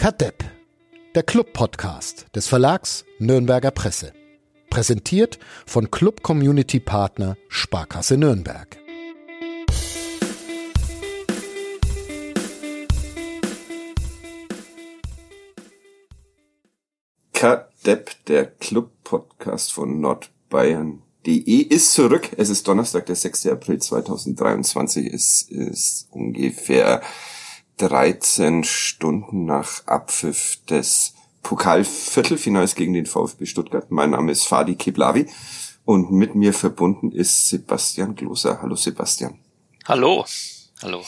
Kadepp, der Club-Podcast des Verlags Nürnberger Presse. Präsentiert von Club Community Partner Sparkasse Nürnberg. Kadepp, der Club-Podcast von Nordbayern.de ist zurück. Es ist Donnerstag, der 6. April 2023. Es ist ungefähr 13 Stunden nach Abpfiff des Pokalviertelfinals gegen den VfB Stuttgart. Mein Name ist Fadi Keblavi und mit mir verbunden ist Sebastian Gloser. Hallo Sebastian. Hallo. Hallo.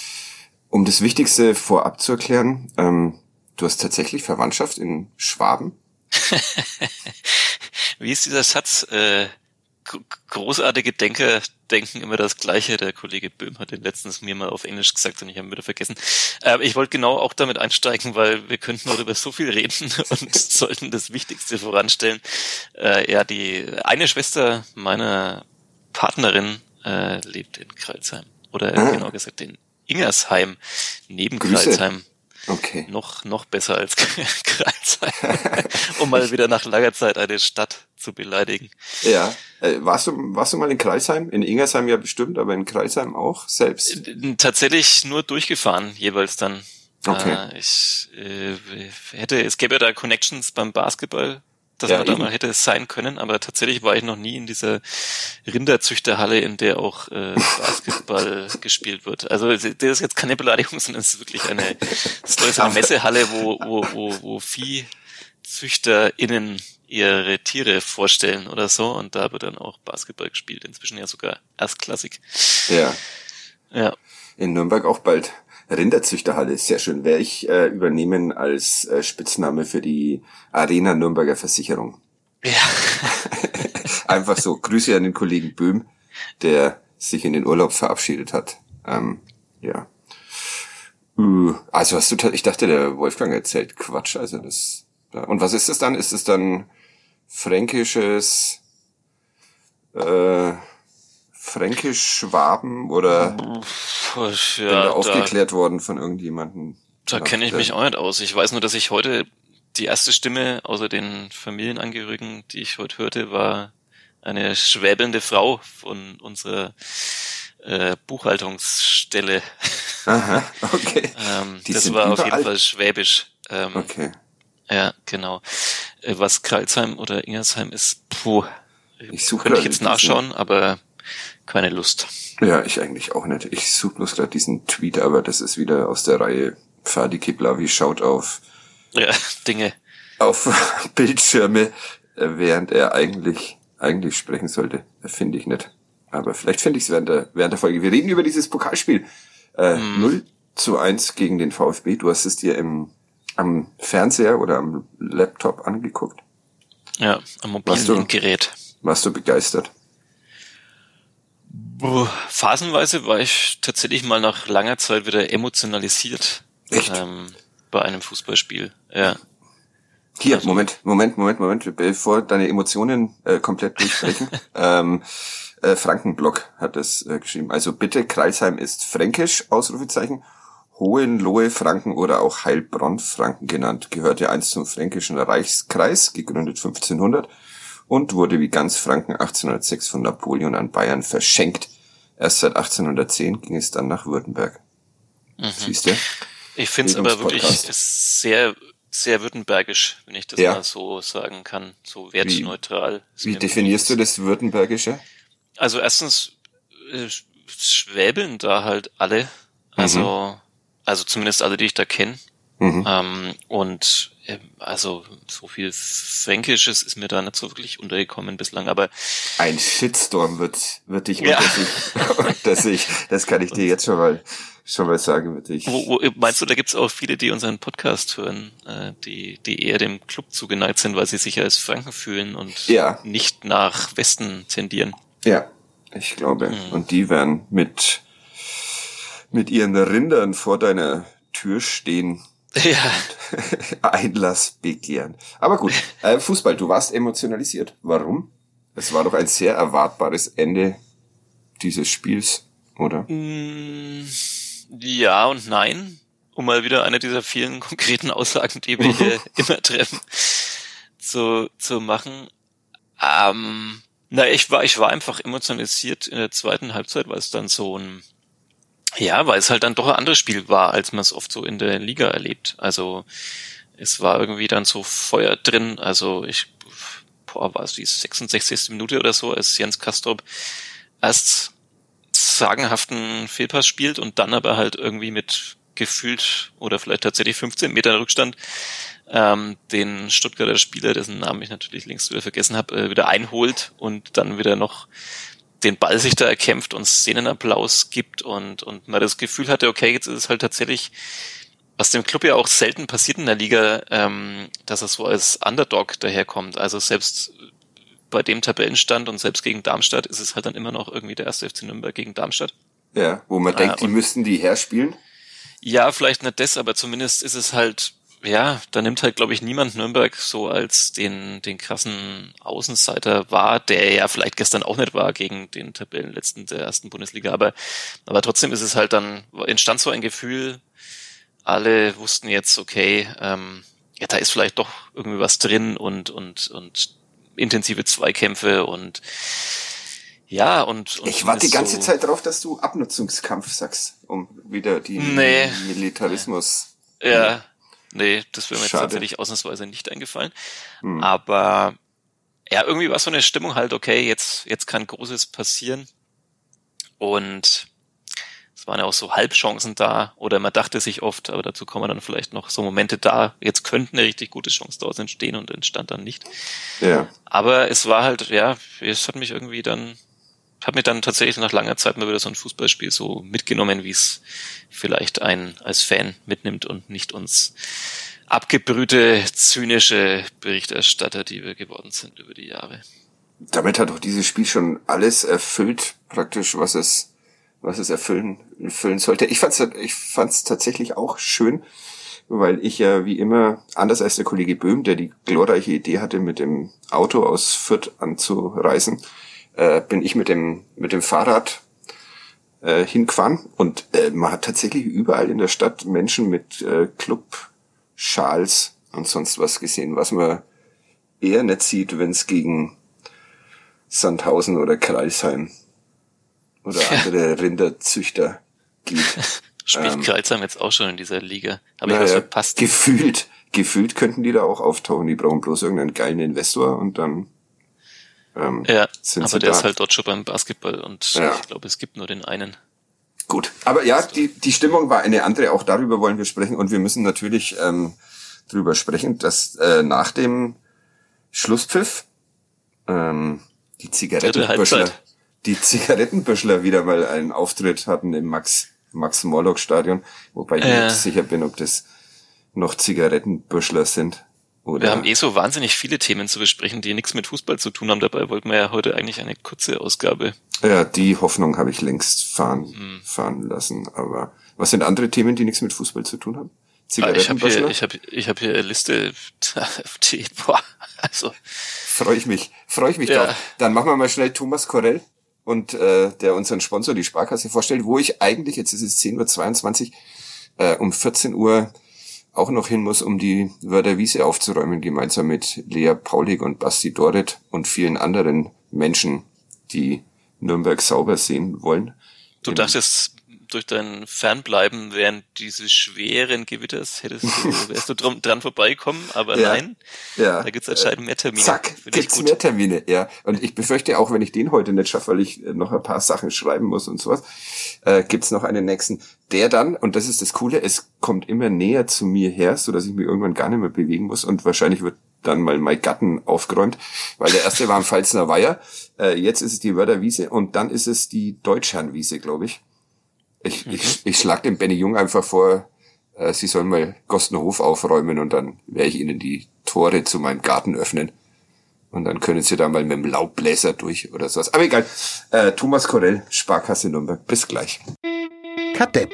Um das Wichtigste vorab zu erklären, ähm, du hast tatsächlich Verwandtschaft in Schwaben. Wie ist dieser Satz? Äh, großartige Denker denken immer das Gleiche. Der Kollege Böhm hat den letztens mir mal auf Englisch gesagt und ich habe wieder vergessen. Äh, ich wollte genau auch damit einsteigen, weil wir könnten noch über so viel reden und sollten das Wichtigste voranstellen. Äh, ja, die eine Schwester meiner Partnerin äh, lebt in Kreilsheim. Oder ah. genau gesagt in Ingersheim, neben Grüße. Kreilsheim. Okay. Noch, noch besser als Kreilsheim. um mal wieder nach langer Zeit eine Stadt zu beleidigen. Ja. Äh, warst du, warst du mal in Kreilsheim? In Ingersheim ja bestimmt, aber in Kreilsheim auch selbst? Äh, tatsächlich nur durchgefahren, jeweils dann. Okay. Äh, ich äh, hätte, es gäbe ja da Connections beim Basketball dass ja, man da mal hätte sein können, aber tatsächlich war ich noch nie in dieser Rinderzüchterhalle, in der auch äh, Basketball gespielt wird. Also das ist jetzt keine Beleidigung, sondern es ist wirklich eine, das ist eine Messehalle, wo, wo, wo, wo ViehzüchterInnen ihre Tiere vorstellen oder so und da wird dann auch Basketball gespielt, inzwischen ja sogar erstklassig. Ja. Ja. In Nürnberg auch bald. Rinderzüchterhalle ist sehr schön. Werde ich äh, übernehmen als äh, Spitzname für die Arena Nürnberger Versicherung. Ja. Einfach so. Grüße an den Kollegen Böhm, der sich in den Urlaub verabschiedet hat. Ähm, ja. Uh, also hast du, ich dachte, der Wolfgang erzählt Quatsch. Also das. Und was ist das dann? Ist es dann fränkisches? Äh, Fränkisch-Schwaben oder ja, bin da aufgeklärt da, worden von irgendjemandem? Da kenne ich mich auch nicht aus. Ich weiß nur, dass ich heute die erste Stimme außer den Familienangehörigen, die ich heute hörte, war eine schwäbelnde Frau von unserer äh, Buchhaltungsstelle. Aha, okay. ähm, das war überall? auf jeden Fall schwäbisch. Ähm, okay. Ja, genau. Äh, was Kralsheim oder Ingersheim ist, puh, ich suche könnte ich jetzt nachschauen, aber keine Lust. Ja, ich eigentlich auch nicht. Ich suche bloß gerade diesen Tweet, aber das ist wieder aus der Reihe Fadi Kiblavi schaut auf ja, Dinge. Auf Bildschirme, äh, während er eigentlich, eigentlich sprechen sollte. Finde ich nicht. Aber vielleicht finde ich es während der, während der Folge. Wir reden über dieses Pokalspiel. Äh, mm. 0 zu 1 gegen den VfB. Du hast es dir im, am Fernseher oder am Laptop angeguckt. Ja, am mobilen Gerät. Warst du begeistert? Phasenweise war ich tatsächlich mal nach langer Zeit wieder emotionalisiert ähm, bei einem Fußballspiel. Ja. Hier, also, Moment, Moment, Moment, Moment, bevor deine Emotionen äh, komplett durchbrechen. ähm, äh, Frankenblock hat das äh, geschrieben. Also bitte, Kreisheim ist fränkisch, Ausrufezeichen. Hohenlohe Franken oder auch Heilbronn Franken genannt, gehörte einst zum fränkischen Reichskreis, gegründet 1500 und wurde wie ganz Franken 1806 von Napoleon an Bayern verschenkt. Erst seit 1810 ging es dann nach Württemberg. Mhm. Siehst du? Ich finde es aber wirklich sehr, sehr württembergisch, wenn ich das ja. mal so sagen kann, so wertneutral. Wie, wie definierst du das Württembergische? Also erstens äh, schwäbeln da halt alle, also mhm. also zumindest alle, die ich da kenne. Mhm. Ähm, und also so viel Fränkisches ist mir da nicht so wirklich untergekommen bislang, aber ein Shitstorm wird wird dich ja. unter, sich, unter sich, das kann ich dir jetzt schon mal schon mal sagen, wird dich. Wo, wo, meinst du, da gibt's auch viele, die unseren Podcast hören, äh, die die eher dem Club zugeneigt sind, weil sie sich als Franken fühlen und ja. nicht nach Westen tendieren? Ja, ich glaube. Mhm. Und die werden mit mit ihren Rindern vor deiner Tür stehen ja. Einlass begehren. Aber gut, äh, Fußball, du warst emotionalisiert. Warum? Es war doch ein sehr erwartbares Ende dieses Spiels, oder? Mm, ja und nein. um mal wieder eine dieser vielen konkreten Aussagen, die wir hier immer treffen, zu, zu machen. Ähm, na, ich war, ich war einfach emotionalisiert in der zweiten Halbzeit, weil es dann so ein, ja, weil es halt dann doch ein anderes Spiel war, als man es oft so in der Liga erlebt. Also es war irgendwie dann so Feuer drin. Also ich, boah, war es die 66. Minute oder so, als Jens Kastrop erst sagenhaften Fehlpass spielt und dann aber halt irgendwie mit gefühlt oder vielleicht tatsächlich 15 Meter Rückstand ähm, den Stuttgarter Spieler, dessen Namen ich natürlich längst wieder vergessen habe, äh, wieder einholt und dann wieder noch den Ball sich da erkämpft und Szenenapplaus gibt und, und man das Gefühl hatte, okay, jetzt ist es halt tatsächlich, was dem Club ja auch selten passiert in der Liga, ähm, dass er so als Underdog daherkommt. Also selbst bei dem Tabellenstand und selbst gegen Darmstadt ist es halt dann immer noch irgendwie der erste FC Nürnberg gegen Darmstadt. Ja, wo man denkt, äh, die müssten die herspielen. Ja, vielleicht nicht das, aber zumindest ist es halt ja, da nimmt halt, glaube ich, niemand Nürnberg so als den, den krassen Außenseiter wahr, der ja vielleicht gestern auch nicht war gegen den Tabellenletzten der ersten Bundesliga. Aber, aber trotzdem ist es halt dann, entstand so ein Gefühl, alle wussten jetzt, okay, ähm, ja, da ist vielleicht doch irgendwie was drin und, und, und intensive Zweikämpfe und ja, und, und ich warte die ganze so Zeit darauf, dass du Abnutzungskampf sagst, um wieder die nee. Militarismus. Ja, Nee, das wäre mir jetzt tatsächlich ausnahmsweise nicht eingefallen. Hm. Aber ja, irgendwie war so eine Stimmung halt, okay, jetzt, jetzt kann Großes passieren. Und es waren ja auch so Halbchancen da, oder man dachte sich oft, aber dazu kommen dann vielleicht noch so Momente da, jetzt könnten eine richtig gute Chance daraus entstehen und entstand dann nicht. Ja. Aber es war halt, ja, es hat mich irgendwie dann habe mir dann tatsächlich nach langer Zeit mal wieder so ein Fußballspiel so mitgenommen, wie es vielleicht ein als Fan mitnimmt und nicht uns abgebrühte, zynische Berichterstatter, die wir geworden sind über die Jahre. Damit hat auch dieses Spiel schon alles erfüllt, praktisch, was es, was es erfüllen, erfüllen sollte. Ich fand's, ich fand's tatsächlich auch schön, weil ich ja wie immer, anders als der Kollege Böhm, der die glorreiche Idee hatte, mit dem Auto aus Fürth anzureisen, äh, bin ich mit dem, mit dem Fahrrad äh, hingefahren und äh, man hat tatsächlich überall in der Stadt Menschen mit äh, Club-Schals und sonst was gesehen, was man eher nicht sieht, wenn es gegen Sandhausen oder Kreisheim oder andere Rinderzüchter geht. Spielt ähm, Kreisheim jetzt auch schon in dieser Liga? Habe ich was verpasst? Gefühlt, gefühlt könnten die da auch auftauchen. Die brauchen bloß irgendeinen geilen Investor und dann ähm, ja, aber der da. ist halt dort schon beim Basketball und ja. ich glaube, es gibt nur den einen. Gut, aber ja, die, die Stimmung war eine andere, auch darüber wollen wir sprechen und wir müssen natürlich ähm, drüber sprechen, dass äh, nach dem Schlusspfiff ähm, die Zigarettenbüschler, die Zigarettenbüschler wieder mal einen Auftritt hatten im Max Max Morlock Stadion, wobei ich äh. nicht sicher bin, ob das noch Zigarettenbüschler sind. Oder? Wir haben eh so wahnsinnig viele Themen zu besprechen, die nichts mit Fußball zu tun haben. Dabei wollten wir ja heute eigentlich eine kurze Ausgabe. Ja, die Hoffnung habe ich längst fahren, hm. fahren lassen. Aber was sind andere Themen, die nichts mit Fußball zu tun haben? Ah, ich habe hier, ich hab, ich hab hier eine Liste, die, boah, also. Freue ich mich, freue ich mich ja. drauf. Dann machen wir mal schnell Thomas Korell und äh, der unseren Sponsor, die Sparkasse, vorstellt, wo ich eigentlich, jetzt ist es 10.22 Uhr, äh, um 14 Uhr auch noch hin muss, um die Wörter Wiese aufzuräumen, gemeinsam mit Lea Paulig und Basti Doret und vielen anderen Menschen, die Nürnberg sauber sehen wollen. Du dachtest, durch dein Fernbleiben während dieses schweren Gewitters hättest du, wärst du dran, dran vorbeikommen, aber ja, nein, ja. da gibt's anscheinend mehr Termine. Zack, gibt's mehr Termine, ja. Und ich befürchte auch, wenn ich den heute nicht schaffe, weil ich noch ein paar Sachen schreiben muss und sowas, äh, gibt's noch einen nächsten, der dann, und das ist das Coole, es kommt immer näher zu mir her, so dass ich mich irgendwann gar nicht mehr bewegen muss und wahrscheinlich wird dann mal mein Gatten aufgeräumt, weil der erste war am Pfalzner Weiher, äh, jetzt ist es die Wörterwiese und dann ist es die Deutschherrnwiese, glaube ich. Ich, mhm. ich, ich schlag dem Benny Jung einfach vor, äh, sie sollen mal Gostenhof aufräumen und dann werde ich ihnen die Tore zu meinem Garten öffnen. Und dann können sie da mal mit dem Laubbläser durch oder sowas. Aber egal. Äh, Thomas Korell, Sparkasse Nürnberg. Bis gleich. Kadepp,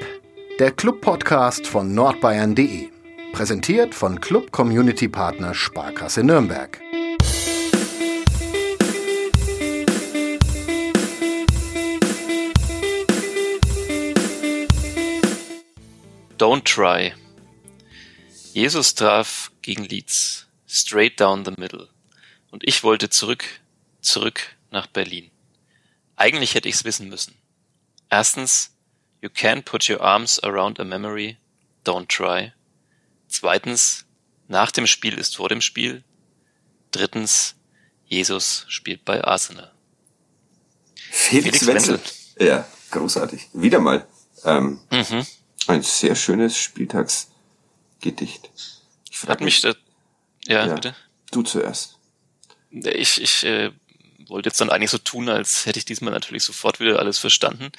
der Club-Podcast von nordbayern.de. Präsentiert von Club Community Partner Sparkasse Nürnberg. Don't Try. Jesus traf gegen Leeds. Straight down the middle. Und ich wollte zurück, zurück nach Berlin. Eigentlich hätte ich's wissen müssen. Erstens, you can't put your arms around a memory. Don't try. Zweitens, nach dem Spiel ist vor dem Spiel. Drittens, Jesus spielt bei Arsenal. Felix, Felix Wenzel. Wenzel. Ja, großartig. Wieder mal. Ähm, mhm. Ein sehr schönes Spieltagsgedicht. Ich Hat mich da, ja, ja, bitte. Du zuerst. Ich, ich äh, wollte jetzt dann eigentlich so tun, als hätte ich diesmal natürlich sofort wieder alles verstanden.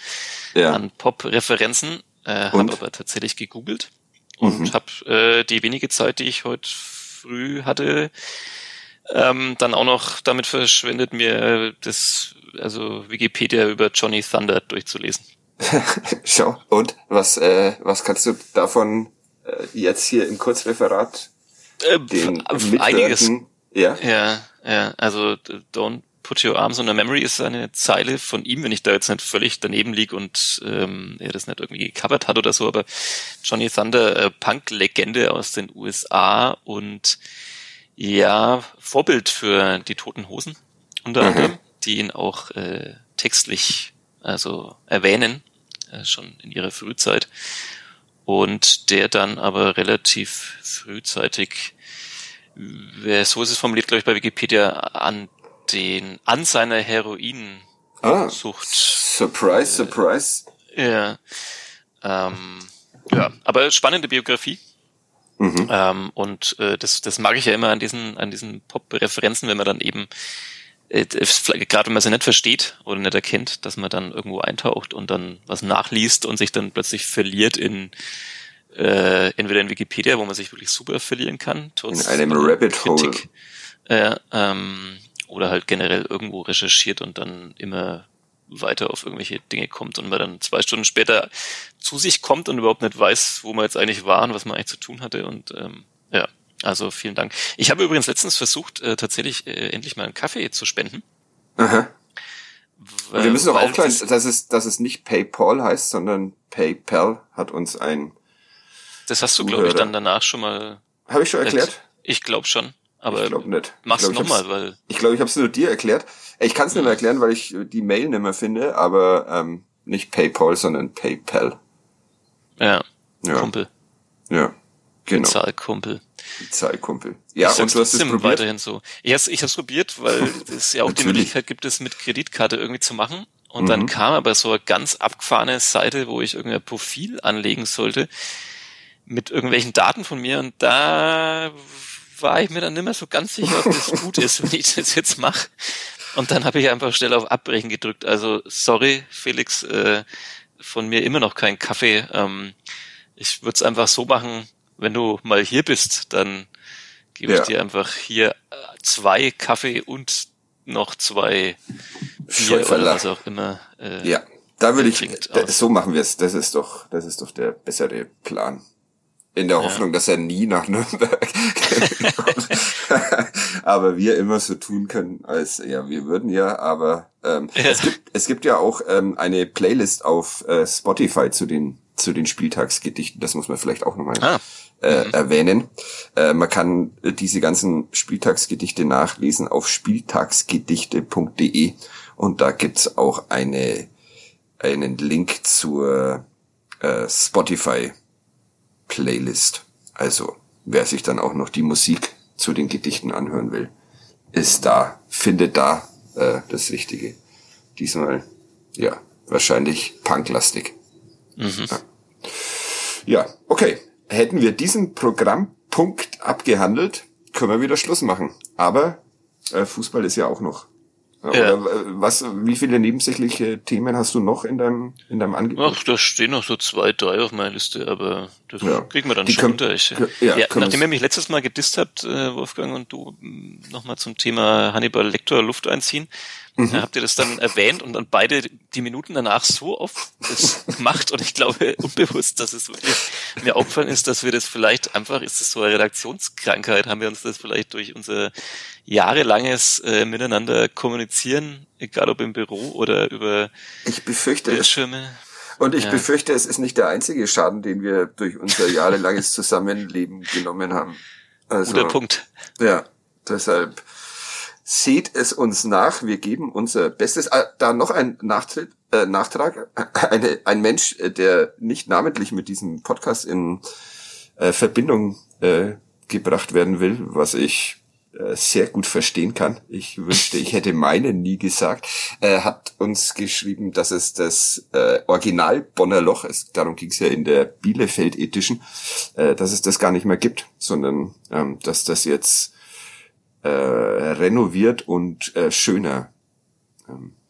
Ja. An Pop-Referenzen, äh, habe aber tatsächlich gegoogelt und mhm. habe äh, die wenige Zeit, die ich heute früh hatte, ähm, dann auch noch damit verschwendet, mir das, also Wikipedia über Johnny Thunder durchzulesen. Schau, und was, äh, was kannst du davon äh, jetzt hier im Kurzreferat äh, den einiges. Ja? ja, ja, also don't put your arms on a memory ist eine Zeile von ihm, wenn ich da jetzt nicht völlig daneben lieg und ähm, er das nicht irgendwie gecovert hat oder so, aber Johnny Thunder, äh, Punk-Legende aus den USA und ja, Vorbild für die Toten Hosen unter anderem, die ihn auch äh, textlich also erwähnen, äh, schon in ihrer Frühzeit. Und der dann aber relativ frühzeitig, so ist es formuliert, glaube ich, bei Wikipedia, an den, an seiner Heroinsucht. Ah, surprise, äh, surprise. Ja. Ähm, ja, aber spannende Biografie. Mhm. Ähm, und äh, das, das mag ich ja immer an diesen, an diesen Pop-Referenzen, wenn man dann eben, äh, gerade wenn man sie nicht versteht oder nicht erkennt, dass man dann irgendwo eintaucht und dann was nachliest und sich dann plötzlich verliert in äh, entweder in Wikipedia, wo man sich wirklich super verlieren kann, trotz in einem Rabbit Hole. Äh, ähm, oder halt generell irgendwo recherchiert und dann immer weiter auf irgendwelche Dinge kommt und man dann zwei Stunden später zu sich kommt und überhaupt nicht weiß, wo man jetzt eigentlich war und was man eigentlich zu tun hatte. Und ähm, also vielen Dank. Ich habe übrigens letztens versucht, äh, tatsächlich äh, endlich mal einen Kaffee zu spenden. Aha. Und wir müssen auch aufklären, das, dass es, dass es nicht PayPal heißt, sondern PayPal hat uns ein. Das hast du, glaube ich, dann danach schon mal. Habe ich schon erklärt? Ich glaube schon. Aber ich glaube nicht. Mach's nochmal, weil. Ich glaube, ich habe es nur dir erklärt. Ich kann es nicht mehr erklären, weil ich die Mail nicht mehr finde, aber ähm, nicht PayPal, sondern PayPal. Ja. ja. Kumpel. Ja. Genau. Bezahlkumpel. Bezahlkumpel. Ja, und du hast es probiert? weiterhin so. Ich habe es probiert, weil es ja auch die Möglichkeit gibt, es mit Kreditkarte irgendwie zu machen. Und mhm. dann kam aber so eine ganz abgefahrene Seite, wo ich irgendein Profil anlegen sollte mit irgendwelchen Daten von mir und da war ich mir dann nicht mehr so ganz sicher, ob das gut ist, wenn ich das jetzt mache. Und dann habe ich einfach schnell auf Abbrechen gedrückt. Also sorry, Felix, äh, von mir immer noch kein Kaffee. Ähm, ich würde es einfach so machen, wenn du mal hier bist, dann gebe ja. ich dir einfach hier äh, zwei Kaffee und noch zwei Bier oder was auch immer. Äh, ja, da würde ich, so machen wir es. Das ist doch, das ist doch der bessere Plan in der Hoffnung, ja. dass er nie nach Nürnberg kommt. aber wir immer so tun können, als ja, wir würden ja, aber ähm, ja. Es, gibt, es gibt ja auch ähm, eine Playlist auf äh, Spotify zu den zu den Spieltagsgedichten. Das muss man vielleicht auch nochmal ah. Äh, mhm. erwähnen. Äh, man kann äh, diese ganzen Spieltagsgedichte nachlesen auf spieltagsgedichte.de und da gibt's auch eine einen Link zur äh, Spotify Playlist. Also, wer sich dann auch noch die Musik zu den Gedichten anhören will, ist da, findet da äh, das Richtige. Diesmal, ja, wahrscheinlich punklastig. Mhm. Ja. ja, okay. Hätten wir diesen Programmpunkt abgehandelt, können wir wieder Schluss machen. Aber äh, Fußball ist ja auch noch ja. Oder äh, was, wie viele nebensächliche Themen hast du noch in deinem, in deinem Angebot? Ach, da stehen noch so zwei, drei auf meiner Liste, aber das ja. kriegen wir dann Die schon unter. Ich, ja, ja nachdem ihr mich letztes Mal gedisst habt, äh, Wolfgang, und du mm, nochmal zum Thema Hannibal Lecter Luft einziehen, Mhm. habt ihr das dann erwähnt und dann beide die Minuten danach so oft das gemacht und ich glaube unbewusst, dass es wirklich mir aufgefallen ist, dass wir das vielleicht einfach, ist das so eine Redaktionskrankheit, haben wir uns das vielleicht durch unser jahrelanges äh, Miteinander kommunizieren, egal ob im Büro oder über ich befürchte Bildschirme. Und ich Ja. befürchte, es ist nicht der einzige Schaden, den wir durch unser jahrelanges Zusammenleben genommen haben. Also, Guter Punkt. Ja, deshalb seht es uns nach. Wir geben unser Bestes. Ah, da noch ein Nachtritt, äh, Nachtrag. Eine, ein Mensch, äh, der nicht namentlich mit diesem Podcast in äh, Verbindung äh, gebracht werden will, was ich äh, sehr gut verstehen kann. Ich wünschte, ich hätte meine nie gesagt. Äh, hat uns geschrieben, dass es das äh, Original Bonner Loch ist. Darum ging es ja in der Bielefeld Edition, äh, dass es das gar nicht mehr gibt, sondern ähm, dass das jetzt äh, renoviert und äh, schöner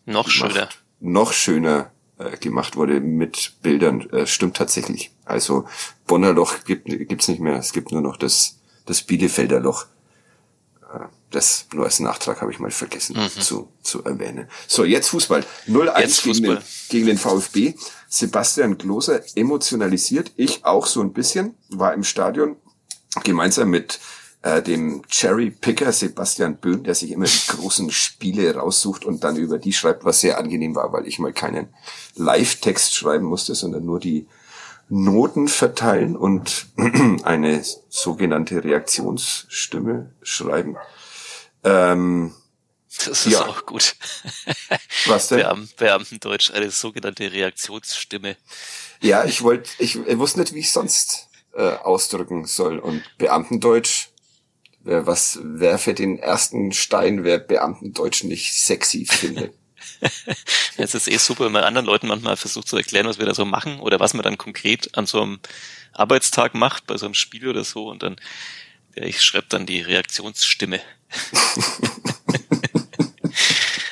Noch gemacht, schöner. noch schöner äh, gemacht wurde mit Bildern. Äh, stimmt tatsächlich. Also Bonner Loch gibt gibt's nicht mehr. Es gibt nur noch das das Bielefelder Loch. Äh, Das nur als Nachtrag habe ich mal vergessen zu, zu erwähnen. So, jetzt Fußball. 0-1 Jetzt gegen den, gegen den VfB. Sebastian Gloser emotionalisiert. Ich auch so ein bisschen. War im Stadion gemeinsam mit äh, dem Cherry Picker Sebastian Böhm, der sich immer die großen Spiele raussucht und dann über die schreibt, was sehr angenehm war, weil ich mal keinen Live-Text schreiben musste, sondern nur die Noten verteilen und eine sogenannte Reaktionsstimme schreiben. Ähm, Das ist Ja. auch gut. was denn? Beam Beamtendeutsch, eine sogenannte Reaktionsstimme. Ja, ich wollte, ich, ich wusste nicht, wie ich sonst äh, ausdrücken soll. Und Beamtendeutsch, was, wer für den ersten Stein, wer Beamtendeutsch nicht sexy findet. Es ist eh super, wenn man anderen Leuten manchmal versucht zu erklären, was wir da so machen oder was man dann konkret an so einem Arbeitstag macht, bei so einem Spiel oder so und dann, ja, ich schreibe dann die Reaktionsstimme.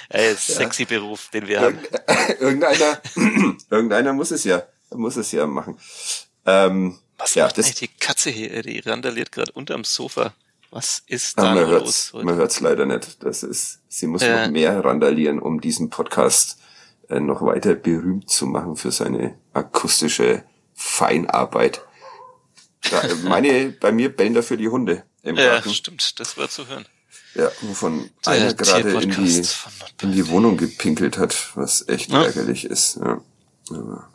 Ey, sexy Beruf, den wir haben. irgendeiner, irgendeiner muss es ja, muss es ja machen. Ähm, Was ja, macht das, die Katze hier? Die randaliert gerade unterm Sofa. Was ist Ah, da man nur hört's, los? man hört's leider nicht. Das ist, sie muss Ja. noch mehr randalieren, um diesen Podcast äh, noch weiter berühmt zu machen für seine akustische Feinarbeit. Da, äh, meine, bei mir bellen dafür die Hunde im Ja, Garten. stimmt, das war zu hören. Ja, wovon Der einer gerade in die, in die Wohnung gepinkelt hat, was echt Ja. ärgerlich ist. Ja. Aber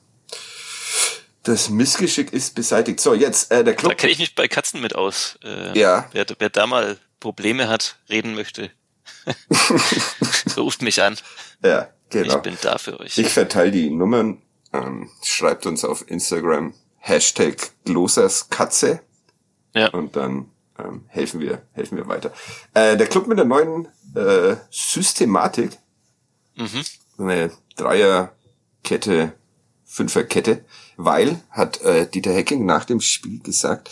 Das Missgeschick ist beseitigt. So, jetzt äh, der Da Club. kenne ich mich bei Katzen mit aus. Äh, Ja. Wer, wer da mal Probleme hat, reden möchte, ruft mich an. Ja, genau. Ich bin da für euch. Ich verteile die Nummern. Ähm, schreibt uns auf Instagram Hashtag Gloserskatze ja. und dann ähm, helfen wir helfen wir weiter. Äh, der Club mit der neuen äh, Systematik, Mhm. eine Dreierkette, Fünferkette, weil, hat äh, Dieter Hecking nach dem Spiel gesagt,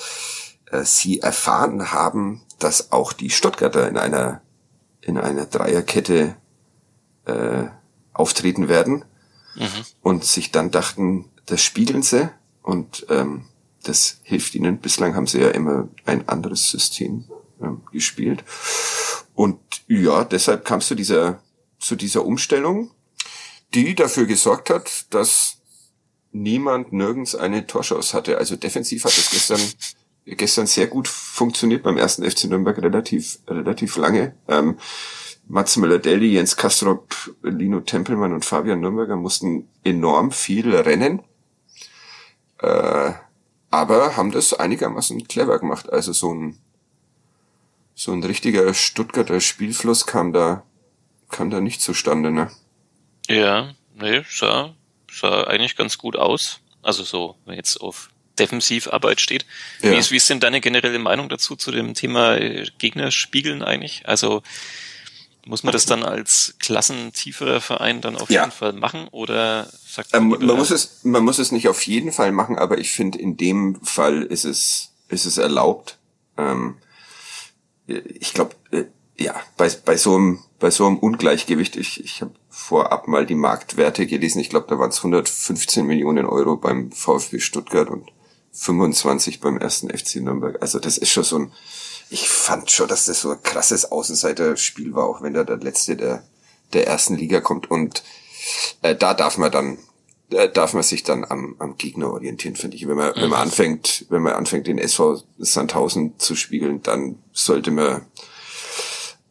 äh, sie erfahren haben, dass auch die Stuttgarter in einer in einer Dreierkette äh, auftreten werden und sich dann dachten, das spiegeln sie und ähm, das hilft ihnen. Bislang haben sie ja immer ein anderes System ähm, gespielt. Und ja, deshalb kam es zu dieser, zu dieser Umstellung, die dafür gesorgt hat, dass niemand nirgends eine Torschance hatte. Also defensiv hat es gestern, gestern sehr gut funktioniert beim ersten FC Nürnberg relativ, relativ lange. Ähm, Mats Müller-Deli, Jens Kastrop, Lino Tempelmann und Fabian Nürnberger mussten enorm viel rennen. Äh, aber haben das einigermaßen clever gemacht. Also so ein, so ein richtiger Stuttgarter Spielfluss kam da, kam da nicht zustande, ne? Ja, nee, sah, sah eigentlich ganz gut aus. Also so, wenn jetzt auf Defensivarbeit steht. Ja. Wie, ist, wie ist denn deine generelle Meinung dazu zu dem Thema äh, Gegner spiegeln eigentlich? Also muss man das dann als klassentieferer Verein dann auf Ja. jeden Fall machen oder sagt Ähm, lieber- man muss es, man muss es nicht auf jeden Fall machen, aber ich finde, in dem Fall ist es, ist es erlaubt. Ähm, ich glaube, äh, ja, bei, bei so einem, bei so einem Ungleichgewicht, ich, ich habe vorab mal die Marktwerte gelesen, ich glaube, da waren es 115 Millionen Euro beim VfB Stuttgart und 25 beim ersten FC Nürnberg. Also das ist schon so ein, ich fand schon, dass das so ein krasses Außenseiterspiel war, auch wenn da der letzte der, der ersten Liga kommt und äh, da darf man dann äh, darf man sich dann am, am Gegner orientieren, finde ich. Wenn man, wenn man anfängt, wenn man anfängt, den SV Sandhausen zu spiegeln, dann sollte man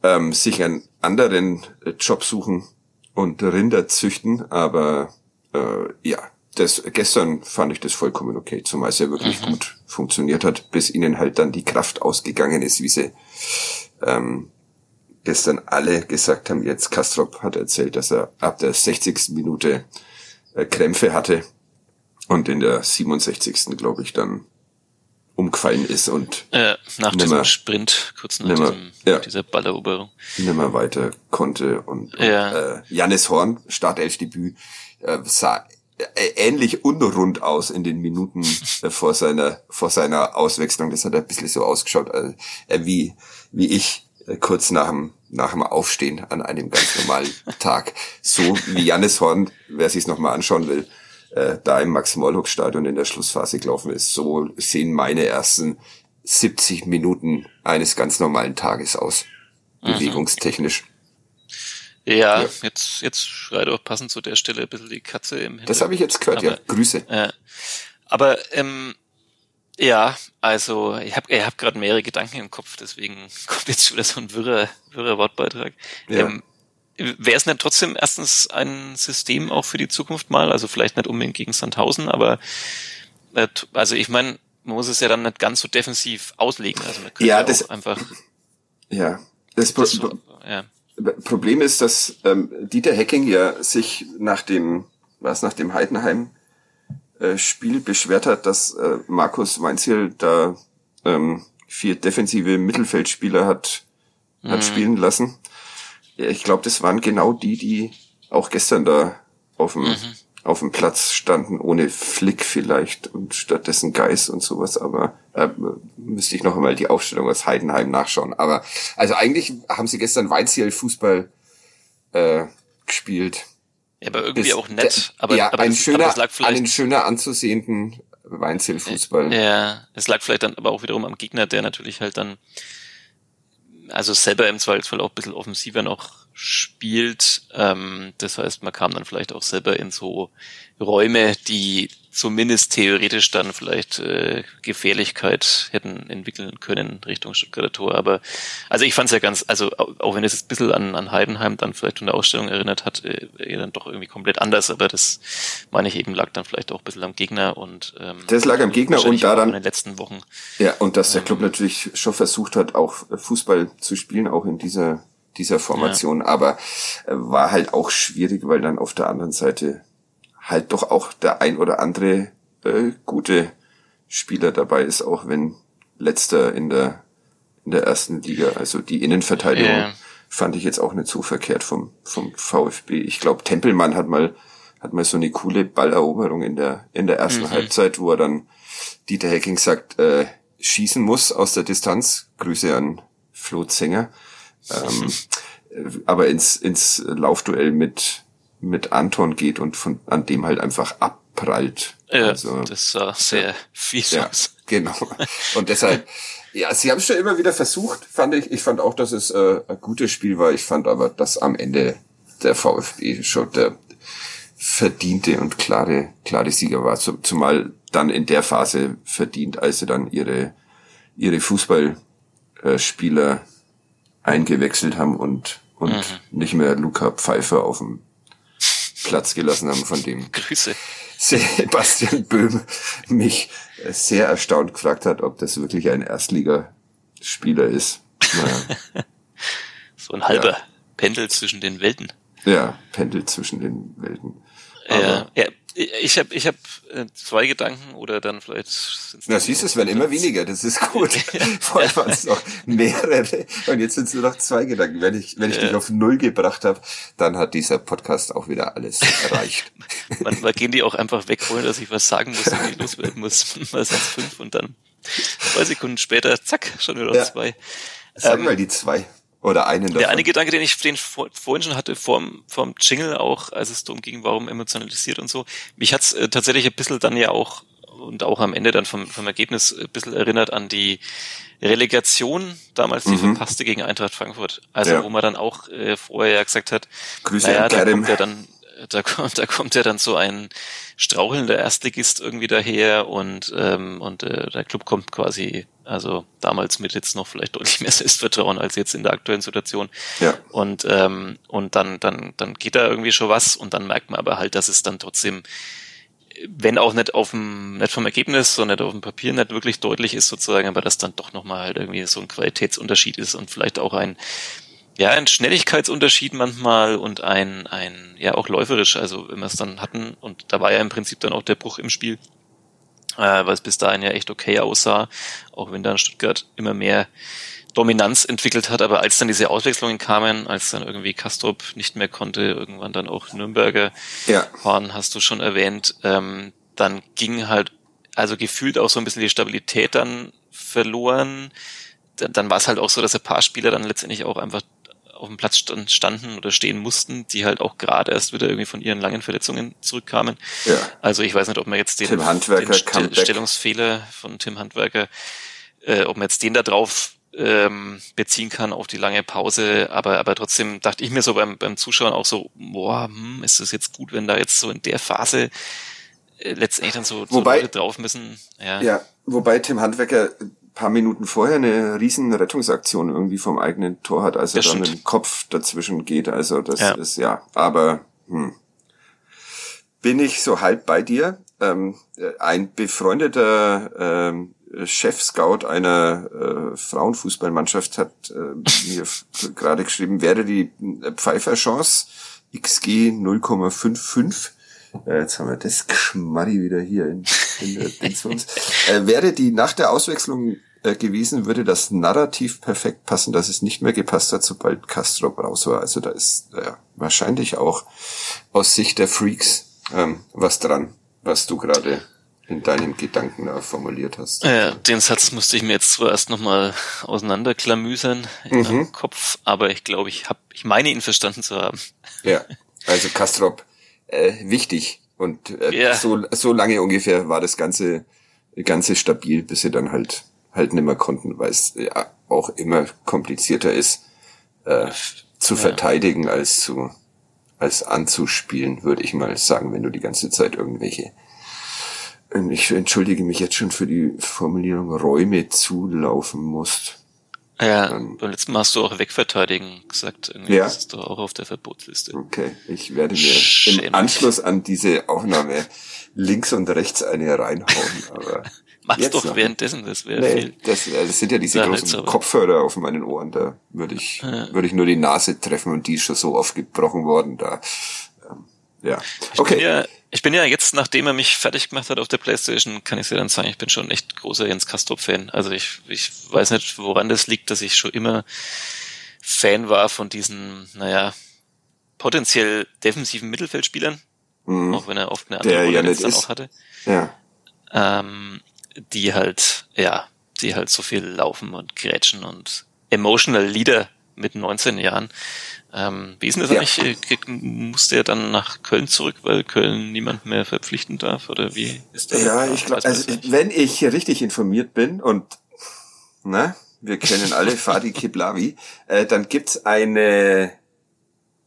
ähm, sich einen anderen äh, Job suchen und Rinder züchten. Aber äh, ja, das, gestern fand ich das vollkommen okay, zumal es ja wirklich mhm. gut funktioniert hat, bis ihnen halt dann die Kraft ausgegangen ist, wie sie ähm, gestern alle gesagt haben. Jetzt Kastrop hat erzählt, dass er ab der 60. Minute äh, Krämpfe hatte und in der 67. glaube ich dann umgefallen ist und äh, nach nimmer, diesem Sprint, kurz nach nimmer, diesem, ja, dieser Balleroberung. Nimmer weiter konnte und, ja. und äh, Jannis Horn, Startelfdebüt, äh, sah äh, ähnlich unrund aus in den Minuten äh, vor seiner vor seiner Auswechslung. Das hat ein bisschen so ausgeschaut, äh, wie wie ich äh, kurz nach dem nach dem Aufstehen an einem ganz normalen Tag. So wie Jannis Horn, wer sich noch mal anschauen will, äh, da im Max-Morlock-Stadion in der Schlussphase gelaufen ist. So sehen meine ersten 70 Minuten eines ganz normalen Tages aus, mhm. bewegungstechnisch. Ja, ja, jetzt jetzt schreit auch passend zu der Stelle ein bisschen die Katze im Hintergrund. Das habe ich jetzt gehört, aber, ja. Grüße. Äh, aber ähm, ja, also ich habe ich hab gerade mehrere Gedanken im Kopf, deswegen kommt jetzt schon wieder so ein wirrer, wirrer Wortbeitrag. Ja. Ähm, Wäre es nicht trotzdem erstens ein System auch für die Zukunft mal? Also vielleicht nicht unbedingt gegen Sandhausen, aber äh, also ich meine, man muss es ja dann nicht ganz so defensiv auslegen. Also man könnte ja, das, einfach. Ja, das, das so, ja. Problem ist, dass ähm, Dieter Hecking ja sich nach dem, was nach dem Heidenheim äh, Spiel beschwert hat, dass äh, Markus Weinziel da ähm, vier defensive Mittelfeldspieler hat, mhm. hat spielen lassen ich glaube, das waren genau die, die auch gestern da auf dem, mhm. auf dem Platz standen, ohne Flick vielleicht und stattdessen Geist und sowas, aber äh, müsste ich noch einmal die Aufstellung aus Heidenheim nachschauen. Aber also eigentlich haben sie gestern Weinziel Fußball äh, gespielt. Ja, aber irgendwie das, auch nett. Aber, ja, aber ein das, schöner, aber einen schöner anzusehenden Weinziel-Fußball. Ja, es lag vielleicht dann aber auch wiederum am Gegner, der natürlich halt dann also selber im Zweifelsfall auch ein bisschen offensiver noch spielt. Ähm, das heißt, man kam dann vielleicht auch selber in so Räume, die zumindest theoretisch dann vielleicht äh, Gefährlichkeit hätten entwickeln können Richtung Stuttgarter Tor. Aber also ich fand es ja ganz, also auch wenn es ein bisschen an, an Heidenheim dann vielleicht in der Ausstellung erinnert hat, äh, dann doch irgendwie komplett anders. Aber das meine ich eben lag dann vielleicht auch ein bisschen am Gegner und ähm, das lag am Gegner und da dann in den letzten Wochen. Ja und dass der Club ähm, natürlich schon versucht hat, auch Fußball zu spielen, auch in dieser dieser Formation, ja. aber äh, war halt auch schwierig, weil dann auf der anderen Seite halt doch auch der ein oder andere äh, gute Spieler dabei ist, auch wenn letzter in der in der ersten Liga. Also die Innenverteidigung yeah. fand ich jetzt auch nicht so verkehrt vom vom VfB. Ich glaube, Tempelmann hat mal hat mal so eine coole Balleroberung in der in der ersten mhm. Halbzeit, wo er dann Dieter Hecking sagt, äh, schießen muss aus der Distanz. Grüße an Flo Zenger. Ähm, aber ins ins Laufduell mit mit Anton geht und von an dem halt einfach abprallt. Ja, also, das sah sehr fies ja, aus. Genau. Und deshalb, ja, sie haben es schon immer wieder versucht, fand ich. Ich fand auch, dass es äh, ein gutes Spiel war. Ich fand aber, dass am Ende der VfB schon der verdiente und klare, klare Sieger war. Zumal dann in der Phase verdient, als sie dann ihre, ihre Fußballspieler eingewechselt haben und, und mhm. nicht mehr Luca Pfeiffer auf dem Platz gelassen haben, von dem Grüße. Sebastian Böhm mich sehr erstaunt gefragt hat, ob das wirklich ein Erstligaspieler ist. Naja. so ein halber ja. Pendel zwischen den Welten. Ja, Pendel zwischen den Welten. Aber ja, ja, ich habe ich hab äh, zwei Gedanken oder dann vielleicht. Na, siehst du, es werden immer weniger, das ist gut. Vorher waren es noch mehrere und jetzt sind es nur noch zwei Gedanken. Wenn ich, wenn ich ja. dich auf Null gebracht habe, dann hat dieser Podcast auch wieder alles erreicht. Manchmal gehen die auch einfach weg, ohne dass ich was sagen muss und ich loswerden muss. Mal sind fünf und dann zwei Sekunden später, zack, schon wieder ja. zwei. Sag ähm, mal die zwei. Oder einen davon. Der eine Gedanke, den ich den vor, vorhin schon hatte, vorm, vorm Jingle auch, als es darum ging, warum emotionalisiert und so. Mich hat's äh, tatsächlich ein bisschen dann ja auch und auch am Ende dann vom, vom Ergebnis ein bisschen erinnert an die Relegation damals, die mhm. verpasste gegen Eintracht Frankfurt. Also ja. wo man dann auch äh, vorher ja gesagt hat, Grüße naja, da kommt ja dann da kommt, da kommt ja dann so ein strauchelnder Erstligist irgendwie daher und ähm, und äh, der Club kommt quasi, also damals mit jetzt noch vielleicht deutlich mehr Selbstvertrauen als jetzt in der aktuellen Situation. Ja. Und ähm, und dann dann dann geht da irgendwie schon was und dann merkt man aber halt, dass es dann trotzdem wenn auch nicht auf dem, nicht vom Ergebnis, sondern nicht auf dem Papier nicht wirklich deutlich ist sozusagen, aber das dann doch nochmal halt irgendwie so ein Qualitätsunterschied ist und vielleicht auch ein, ja, ein Schnelligkeitsunterschied manchmal und ein, ein, ja, auch läuferisch, also wenn wir es dann hatten und da war ja im Prinzip dann auch der Bruch im Spiel, äh, weil es bis dahin ja echt okay aussah, auch wenn dann Stuttgart immer mehr Dominanz entwickelt hat, aber als dann diese Auswechslungen kamen, als dann irgendwie Kastrop nicht mehr konnte, irgendwann dann auch Nürnberger ja. waren, hast du schon erwähnt, ähm, dann ging halt also gefühlt auch so ein bisschen die Stabilität dann verloren. Dann, dann war es halt auch so, dass ein paar Spieler dann letztendlich auch einfach auf dem Platz stand, standen oder stehen mussten, die halt auch gerade erst wieder irgendwie von ihren langen Verletzungen zurückkamen. Ja. Also ich weiß nicht, ob man jetzt den, den St Stellungsfehler von Tim Handwerker, äh, ob man jetzt den da drauf ähm, beziehen kann auf die lange Pause, aber aber trotzdem dachte ich mir so beim beim Zuschauen auch so, boah, hm, ist es jetzt gut, wenn da jetzt so in der Phase äh, letztendlich dann so, wobei, so Leute drauf müssen. Ja. ja, wobei Tim Handwerker paar Minuten vorher eine riesen Rettungsaktion irgendwie vom eigenen Tor hat, als er dann mit dem Kopf dazwischen geht. Also das ja. ist ja, aber hm. bin ich so halb bei dir. Ähm, ein befreundeter ähm, Chef-Scout einer äh, Frauenfußballmannschaft hat äh, mir gerade geschrieben, wäre die Pfeiffer-Chance XG 0,55 äh, jetzt haben wir das Geschmarri wieder hier in, in der Dingsbums. Äh, wäre die nach der Auswechslung äh, gewesen, würde das Narrativ perfekt passen, dass es nicht mehr gepasst hat, sobald Castro raus war. Also da ist äh, wahrscheinlich auch aus Sicht der Freaks ähm, was dran, was du gerade in deinem Gedanken da formuliert hast. Ja, den Satz musste ich mir jetzt zwar erst nochmal auseinanderklamüsern im mhm. Kopf, aber ich glaube, ich habe, ich meine ihn verstanden zu haben. Ja, also Kastrop äh, wichtig und äh, ja. so so lange ungefähr war das ganze ganze stabil, bis sie dann halt halt nimmer konnten, weil es ja auch immer komplizierter ist äh, zu ja. verteidigen als zu als anzuspielen, würde ich mal sagen, wenn du die ganze Zeit irgendwelche ich entschuldige mich jetzt schon für die Formulierung Räume zulaufen musst. Ja, beim letzten Mal hast du auch wegverteidigen gesagt. Irgendwie ja. Das ist doch auch auf der Verbotsliste. Okay, ich werde mir Schämlich. im Anschluss an diese Aufnahme links und rechts eine reinhauen. Aber Mach's doch noch. währenddessen, das wäre nee, viel. Das, äh, das sind ja diese großen Kopfhörer auf meinen Ohren, da würde ich, ja. würde ich nur die Nase treffen und die ist schon so oft gebrochen worden, da, ähm, ja. Okay. Ich bin ja, ich bin ja jetzt, nachdem er mich fertig gemacht hat auf der Playstation, kann ich dir dann sagen, ich bin schon echt großer Jens Kastrop-Fan. Also ich, ich weiß nicht, woran das liegt, dass ich schon immer Fan war von diesen, naja, potenziell defensiven Mittelfeldspielern, mhm. auch wenn er oft eine andere Rolle jetzt dann auch hatte. Ja. Ähm, die halt, ja, die halt so viel laufen und grätschen und emotional Leader mit 19 Jahren. Ähm, wie ist denn das ja. eigentlich? Äh, musste er dann nach Köln zurück, weil Köln niemand mehr verpflichten darf? Oder wie ist der? Ja, ich glaube, also wenn ich richtig informiert bin und ne, wir kennen alle Fadi Kiblavi, äh, dann gibt's eine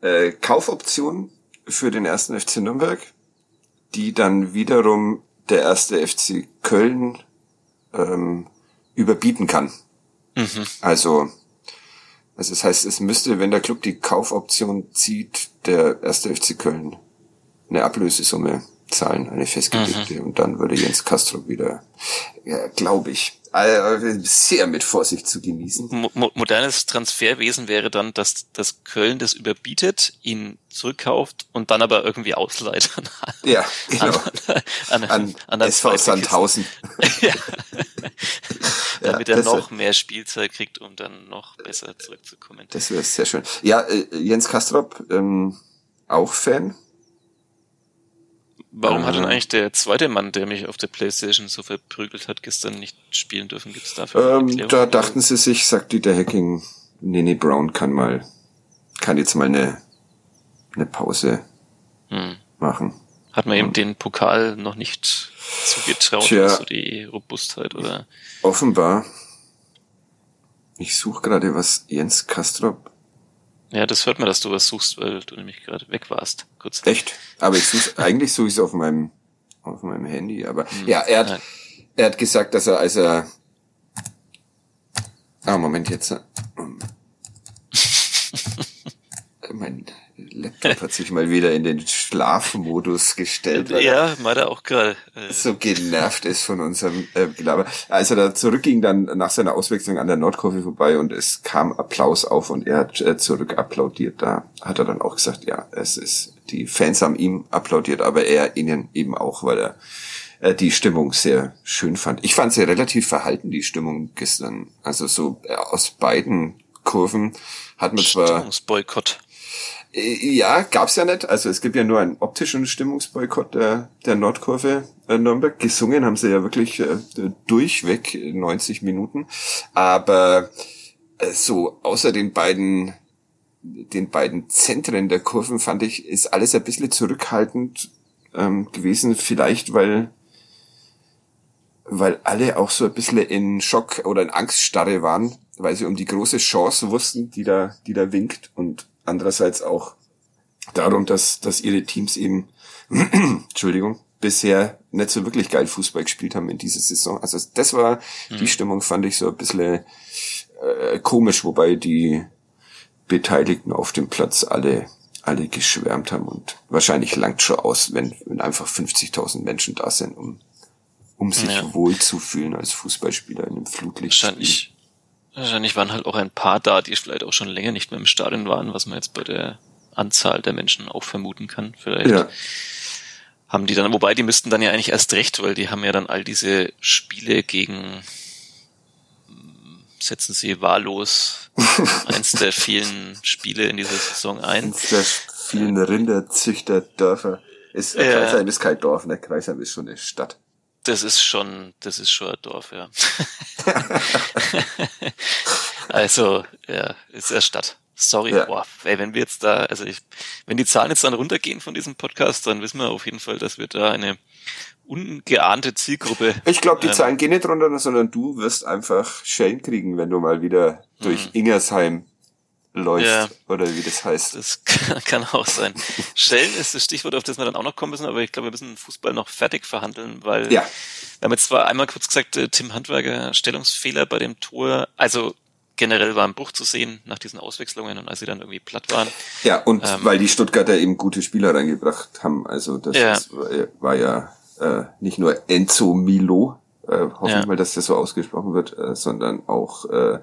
äh, Kaufoption für den ersten FC Nürnberg, die dann wiederum der erste FC Köln ähm, überbieten kann. Mhm. Also also das heißt, es müsste, wenn der Club die Kaufoption zieht, der erste FC Köln eine Ablösesumme zahlen, eine festgelegte. Mhm. Und dann würde Jens Castro wieder, ja, glaube ich, sehr mit Vorsicht zu genießen. Mo modernes Transferwesen wäre dann, dass, dass Köln das überbietet, ihn zurückkauft und dann aber irgendwie ausleiht an, ja, genau. an, an, an, an SV Sandhausen. ja. Damit ja, er noch mehr Spielzeit kriegt, um dann noch besser zurückzukommen. Das wäre sehr schön. Ja, äh, Jens Kastrop, ähm, auch Fan Warum hat denn eigentlich der zweite Mann, der mich auf der Playstation so verprügelt hat, gestern nicht spielen dürfen? Gibt es dafür ähm, Da dachten sie sich, sagt Dieter Hacking, Nene Brown kann mal, kann jetzt mal eine, eine Pause hm. machen. Hat man ihm den Pokal noch nicht zugetraut, Tja, so die Robustheit, oder? Offenbar. Ich suche gerade, was Jens Kastrop ja, das hört man, dass du was suchst, weil du nämlich gerade weg warst. Kurz. Echt? Aber ich suche, eigentlich suche ich es auf meinem, auf meinem Handy, aber, hm. ja, er hat, er hat gesagt, dass er, als er, ah, Moment, jetzt, mein Laptop hat sich mal wieder in den Schlafmodus gestellt. Weil ja, meinte auch gerade. Äh. So genervt ist von unserem äh, Gelaber. Als er da zurückging, dann nach seiner Auswechslung an der Nordkurve vorbei und es kam Applaus auf und er hat äh, zurück applaudiert. Da hat er dann auch gesagt, ja, es ist, die Fans haben ihm applaudiert, aber er ihnen eben auch, weil er äh, die Stimmung sehr schön fand. Ich fand sie relativ verhalten, die Stimmung gestern. Also so äh, aus beiden Kurven hat man zwar... Stimmungsboykott. Äh, ja, gab's ja nicht. Also es gibt ja nur einen optischen Stimmungsboykott der, der Nordkurve äh, Nürnberg. Gesungen haben sie ja wirklich äh, durchweg 90 Minuten. Aber äh, so außer den beiden den beiden Zentren der Kurven fand ich, ist alles ein bisschen zurückhaltend ähm, gewesen. Vielleicht, weil weil alle auch so ein bisschen in Schock oder in Angststarre waren, weil sie um die große Chance wussten, die da, die da winkt und andererseits auch darum, dass, dass ihre Teams eben, Entschuldigung, bisher nicht so wirklich geil Fußball gespielt haben in dieser Saison. Also das war, mhm. die Stimmung fand ich so ein bisschen äh, komisch, wobei die Beteiligten auf dem Platz alle alle geschwärmt haben und wahrscheinlich langt schon aus, wenn, wenn einfach 50.000 Menschen da sind, um um sich ja. wohlzufühlen als Fußballspieler in einem Flutlicht. Wahrscheinlich, wahrscheinlich waren halt auch ein paar da, die vielleicht auch schon länger nicht mehr im Stadion waren, was man jetzt bei der Anzahl der Menschen auch vermuten kann. Vielleicht ja. haben die dann, wobei die müssten dann ja eigentlich erst recht, weil die haben ja dann all diese Spiele gegen setzen sie wahllos eins der vielen Spiele in dieser Saison ein. Eins der vielen Rinderzüchterdörfer. Ist, äh, Kreisheim ist kein Dorf, ne? Kreisheim ist schon eine Stadt. Das ist schon, das ist schon ein Dorf, ja. also, ja, ist ja Stadt. Sorry, ja. boah, ey, wenn wir jetzt da, also ich, wenn die Zahlen jetzt dann runtergehen von diesem Podcast, dann wissen wir auf jeden Fall, dass wir da eine ungeahnte Zielgruppe. Ich glaube, die ähm, Zahlen gehen nicht runter, sondern du wirst einfach Schellen kriegen, wenn du mal wieder durch mhm. Ingersheim läuft ja, oder wie das heißt. Das kann, kann auch sein. Schellen ist das Stichwort, auf das wir dann auch noch kommen müssen, aber ich glaube, wir müssen Fußball noch fertig verhandeln, weil ja. wir haben jetzt zwar einmal kurz gesagt, äh, Tim Handwerker Stellungsfehler bei dem Tor, also generell war ein Bruch zu sehen nach diesen Auswechslungen und als sie dann irgendwie platt waren. Ja, und ähm, weil die Stuttgarter eben gute Spieler reingebracht haben, also das ja. Ist, war ja äh, nicht nur Enzo Milo, äh, hoffen ja. mal, dass das so ausgesprochen wird, äh, sondern auch äh,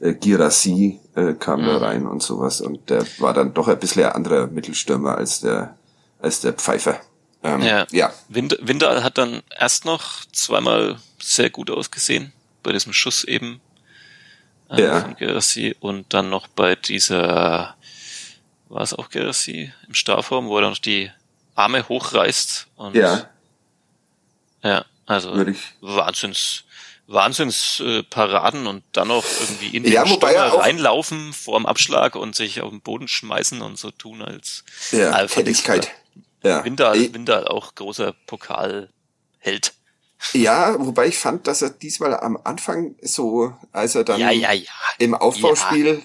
äh, Girassi äh, kam mhm. da rein und sowas und der war dann doch ein bisschen ein anderer Mittelstürmer als der als der Pfeifer. Ähm, ja. ja. Wind, Winter hat dann erst noch zweimal sehr gut ausgesehen bei diesem Schuss eben äh, ja. von Gerassi und dann noch bei dieser war es auch Gerassi im Strafraum, wo er dann noch die Arme hochreißt und ja. Ja, also Wahnsinns, Wahnsinns äh, Paraden und dann noch irgendwie in den ja, Stürmer reinlaufen vorm Abschlag und sich auf den Boden schmeißen und so tun als ja, Alpha Tätigkeit. Ja. Winter, Winter auch großer Pokalheld. Ja, wobei ich fand, dass er diesmal am Anfang so, als er dann ja, ja, ja. im Aufbauspiel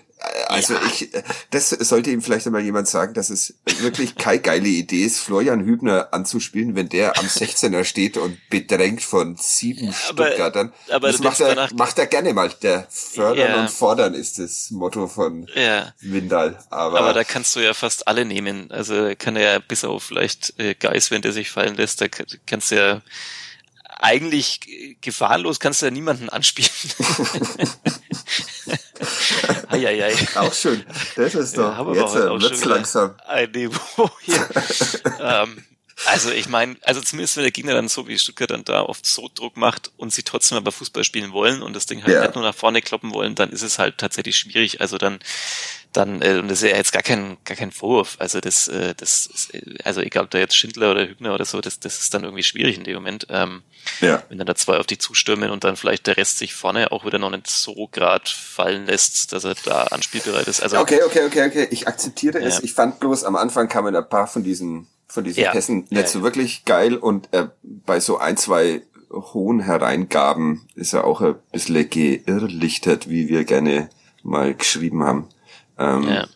also ja. ich, das sollte ihm vielleicht einmal jemand sagen, dass es wirklich keine geile Idee ist, Florian Hübner anzuspielen, wenn der am 16er steht und bedrängt von sieben ja, Stuttgartern. Aber das macht er, macht er gerne mal. Der Fördern ja. und Fordern ist das Motto von ja. Windal. Aber, aber da kannst du ja fast alle nehmen. Also kann er ja bis auf vielleicht äh, Geis, wenn der sich fallen lässt, da kannst du ja eigentlich gefahrlos kannst du ja niemanden anspielen. Eieiei. Auch schön. Das ist doch, ja, jetzt äh, wird's langsam. Ein Niveau hier. ähm, also ich meine, also zumindest wenn der Gegner dann so wie Stuttgart dann da oft so Druck macht und sie trotzdem aber Fußball spielen wollen und das Ding halt ja. nicht nur nach vorne kloppen wollen, dann ist es halt tatsächlich schwierig. Also dann, dann, äh, und das ist ja jetzt gar kein, gar kein Vorwurf. Also das, äh, das, ist, also egal ob da jetzt Schindler oder Hübner oder so, das, das ist dann irgendwie schwierig in dem Moment. Ähm, ja. Wenn dann da zwei auf die zustürmen und dann vielleicht der Rest sich vorne auch wieder noch nicht so grad fallen lässt, dass er da anspielbereit ist. Also okay, okay, okay, okay. Ich akzeptiere ja. es. Ich fand bloß am Anfang kamen ein paar von diesen von diesen ja. Pässen nicht ja, so wirklich geil und äh, bei so ein, zwei hohen Hereingaben ist er auch ein bisschen geirrlichtert, wie wir gerne mal geschrieben haben. Ähm, ja.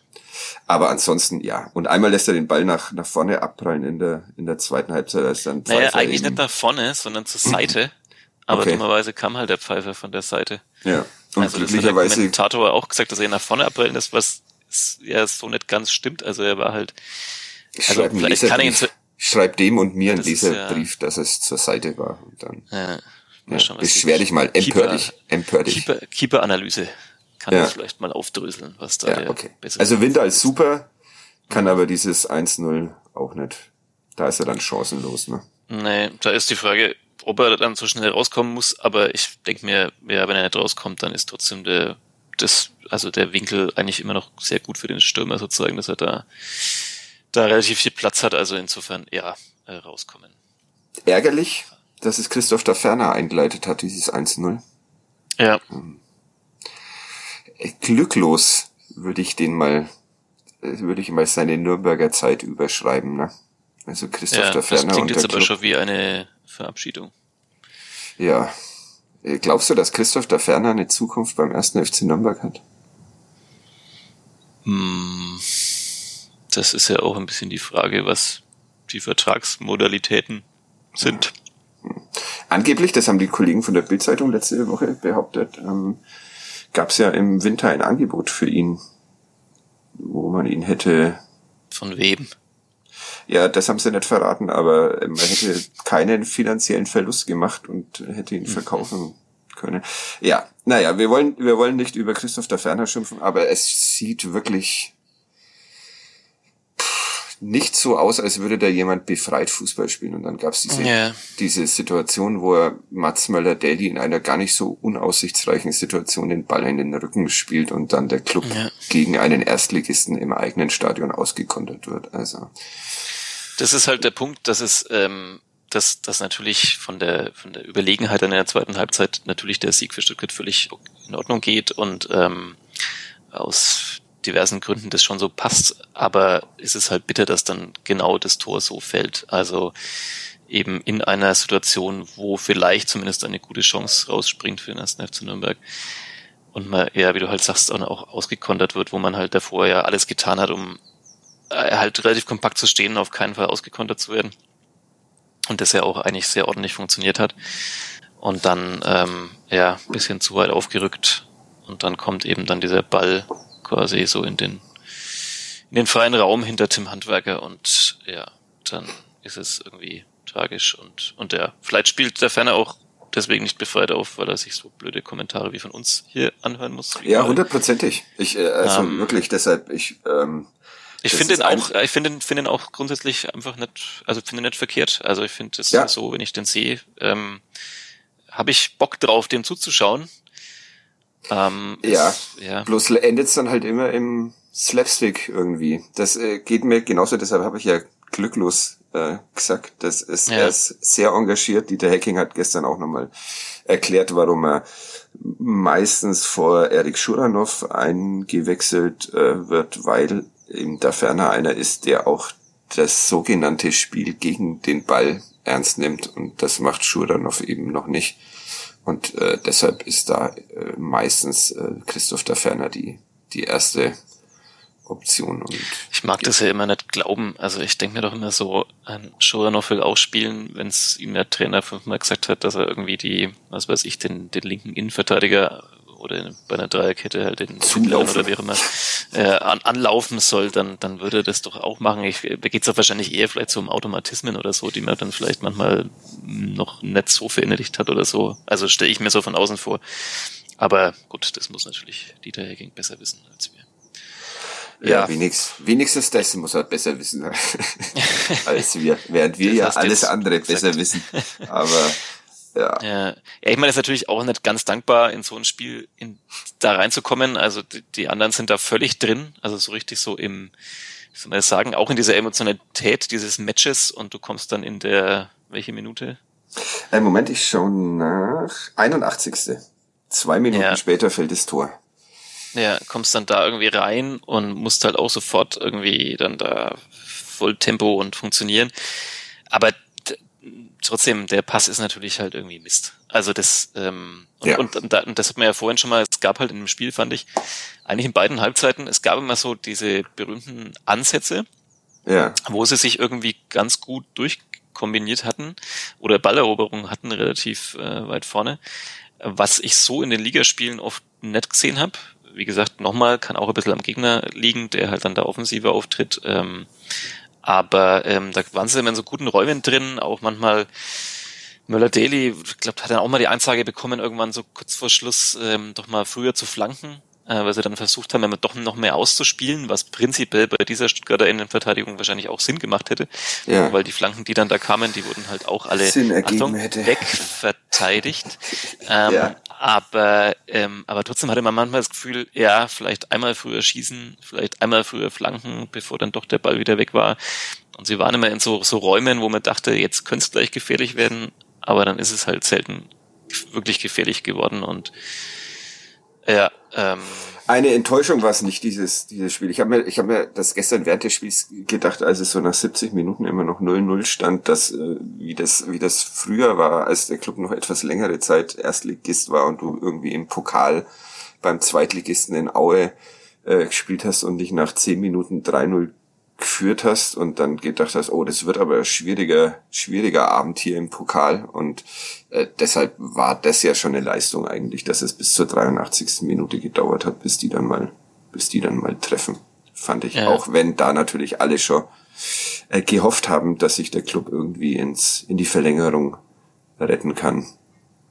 Aber ansonsten, ja. Und einmal lässt er den Ball nach, nach vorne abprallen in der, in der zweiten Halbzeit. Als dann naja, eigentlich nicht nach vorne, sondern zur Seite. Aber okay. dummerweise kam halt der Pfeifer von der Seite. Ja. Und also glücklicherweise. Das hat der Kommentator auch gesagt, dass er nach vorne abprallen ist, was ja so nicht ganz stimmt. Also er war halt. Ich Also schreibe einen vielleicht kann ich ihn schreib dem und mir einen Leserbrief, dass es zur Seite war. Und dann Ja, mal ja, was beschwer dich mal, empör dich, empör dich. Keeper, Keeper-Analyse kann Ja. das vielleicht mal aufdröseln, was da Ja, der okay. Also Winter ist super, kann aber dieses 1-0 auch nicht. Da ist er dann chancenlos, ne? Nee, da ist die Frage, ob er dann so schnell rauskommen muss, aber ich denke mir, ja, wenn er nicht rauskommt, dann ist trotzdem der, das, also der Winkel eigentlich immer noch sehr gut für den Stürmer sozusagen, dass er da, da relativ viel Platz hat, also insofern, ja, äh, rauskommen. Ärgerlich, dass es Christoph da Ferner eingeleitet hat, dieses 1-0. Ja, Äh, Glücklos würde ich den mal, äh, würde ich mal seine Nürnberger Zeit überschreiben, ne? Also Christoph ja das Ferner klingt und jetzt der aber Club. schon wie eine Verabschiedung. Ja. Äh, Glaubst du, dass Christoph da Ferner eine Zukunft beim ersten FC Nürnberg hat? Hm, das ist ja auch ein bisschen die Frage, was die Vertragsmodalitäten sind. Angeblich, das haben die Kollegen von der Bildzeitung letzte Woche behauptet, ähm, gab es ja im Winter ein Angebot für ihn, wo man ihn hätte, Von wem? ja, das haben sie nicht verraten, aber man hätte keinen finanziellen Verlust gemacht und hätte ihn verkaufen können. Ja, naja, wir wollen, wir wollen nicht über Christoph der Ferner schimpfen, aber es sieht wirklich nicht so aus, als würde da jemand befreit Fußball spielen. Und dann gab es diese Ja. diese Situation, wo er Mats Möller-Daly in einer gar nicht so unaussichtsreichen Situation den Ball in den Rücken spielt und dann der Club Ja. gegen einen Erstligisten im eigenen Stadion ausgekontert wird. Also Das ist halt der Punkt, dass es, ähm, dass, dass natürlich von der, von der Überlegenheit in der zweiten Halbzeit natürlich der Sieg für Stuttgart völlig in Ordnung geht und ähm, aus diversen Gründen das schon so passt, aber es ist halt bitter, dass dann genau das Tor so fällt. Also eben in einer Situation, wo vielleicht zumindest eine gute Chance rausspringt für den ersten FC Nürnberg. Und man, ja, wie du halt sagst, auch auch ausgekontert wird, wo man halt davor ja alles getan hat, um äh, halt relativ kompakt zu stehen, auf keinen Fall ausgekontert zu werden. Und das ja auch eigentlich sehr ordentlich funktioniert hat. Und dann, ähm, ja, bisschen zu weit aufgerückt. Und dann kommt eben dann dieser Ball quasi so in den, in den freien Raum hinter Tim Handwerker und ja, dann ist es irgendwie tragisch und, und ja, vielleicht spielt der Ferner auch deswegen nicht befreit auf, weil er sich so blöde Kommentare wie von uns hier anhören muss. ja, hundertprozentig. Ich äh, also Ähm, wirklich deshalb ich ähm, Ich finde ihn auch, ich finde ihn, finde ihn auch grundsätzlich einfach nicht, also finde ihn nicht verkehrt. Also ich finde es Ja. so, wenn ich den sehe, ähm, habe ich Bock drauf, dem zuzuschauen. Ähm, Ja. es- ja. Bloß endet's dann halt immer im Slapstick irgendwie. Das äh, geht mir genauso, deshalb habe ich ja glücklos äh, gesagt. Das ist, Ja. Er ist sehr engagiert. Dieter Hecking hat gestern auch nochmal erklärt, warum er meistens vor Erik Schuranov eingewechselt äh, wird, weil ihm da ferner einer ist, der auch das sogenannte Spiel gegen den Ball ernst nimmt. Und das macht Schuranov eben noch nicht. Und äh, deshalb ist da äh, meistens äh, Christoph da Ferner die, die erste Option. Und Ich mag das ja immer nicht glauben. Also ich denke mir doch immer so, ein Schuranov will auch wenn es ihm der Trainer fünfmal gesagt hat, dass er irgendwie die, was weiß ich, den, den linken Innenverteidiger oder bei einer Dreierkette halt den Zulaufen. oder wie auch immer äh, an, anlaufen soll, dann, dann würde er das doch auch machen. Ich, da geht's doch wahrscheinlich eher vielleicht so um Automatismen oder so, die man dann vielleicht manchmal noch nicht so verinnerlicht hat oder so. Also stelle ich mir so von außen vor. Aber gut, das muss natürlich Dieter Hecking besser wissen als wir. ja, Ja. wenigstens, wenigstens das muss er besser wissen als wir, während wir Das ja alles andere gesagt. besser wissen. Aber ja, Ja, ja ich meine, es ist natürlich auch nicht ganz dankbar, in so ein Spiel in, da reinzukommen. Also die, die anderen sind da völlig drin, also so richtig so im, wie soll man das sagen, auch in dieser Emotionalität dieses Matches und du kommst dann in der, welche Minute? Äh, Moment, ich schaue nach 81. Zwei Minuten Ja. später fällt das Tor. Ja, kommst dann da irgendwie rein und musst halt auch sofort irgendwie dann da voll Tempo und funktionieren. Aber trotzdem, der Pass ist natürlich halt irgendwie Mist. Also das, ähm, und, Ja. und, und, da- und das hat man ja vorhin schon mal, es gab halt in dem Spiel, fand ich, eigentlich in beiden Halbzeiten, es gab immer so diese berühmten Ansätze, Ja, wo sie sich irgendwie ganz gut durchkombiniert hatten oder Balleroberungen hatten relativ äh, weit vorne, was ich so in den Ligaspielen oft nicht gesehen habe, wie gesagt, nochmal, kann auch ein bisschen am Gegner liegen, der halt dann der Offensive auftritt. Ähm, aber ähm, da waren sie immer in so guten Räumen drin, auch manchmal Möller-Daly, ich glaube, hat dann auch mal die Ansage bekommen, irgendwann so kurz vor Schluss ähm, doch mal früher zu flanken äh, weil sie dann versucht haben, immer doch noch mehr auszuspielen, was prinzipiell bei dieser Stuttgarter Innenverteidigung wahrscheinlich auch Sinn gemacht hätte, ja. weil die Flanken, die dann da kamen, die wurden halt auch alle Achtung, wegverteidigt. ähm, ja. Aber ähm, aber trotzdem hatte man manchmal das Gefühl, ja, vielleicht einmal früher schießen, vielleicht einmal früher flanken, bevor dann doch der Ball wieder weg war. Und sie waren immer in so, so Räumen, wo man dachte, jetzt könnte es gleich gefährlich werden, aber dann ist es halt selten wirklich gefährlich geworden und ja, ähm, eine Enttäuschung war es nicht, dieses, dieses Spiel. Ich habe mir, ich habe mir das gestern während des Spiels gedacht, als es so nach 70 Minuten immer noch 0-0 stand, dass, äh, wie das, wie das früher war, als der Club noch etwas längere Zeit Erstligist war und du irgendwie im Pokal beim Zweitligisten in Aue äh, gespielt hast und dich nach 10 Minuten 3-0 geführt hast und dann gedacht hast, oh, das wird aber ein schwieriger, schwieriger Abend hier im Pokal und äh, deshalb war das ja schon eine Leistung eigentlich, dass es bis zur 83. Minute gedauert hat, bis die dann mal, bis die dann mal treffen, fand ich. Ja. Auch wenn da natürlich alle schon äh, gehofft haben, dass sich der Club irgendwie ins, in die Verlängerung retten kann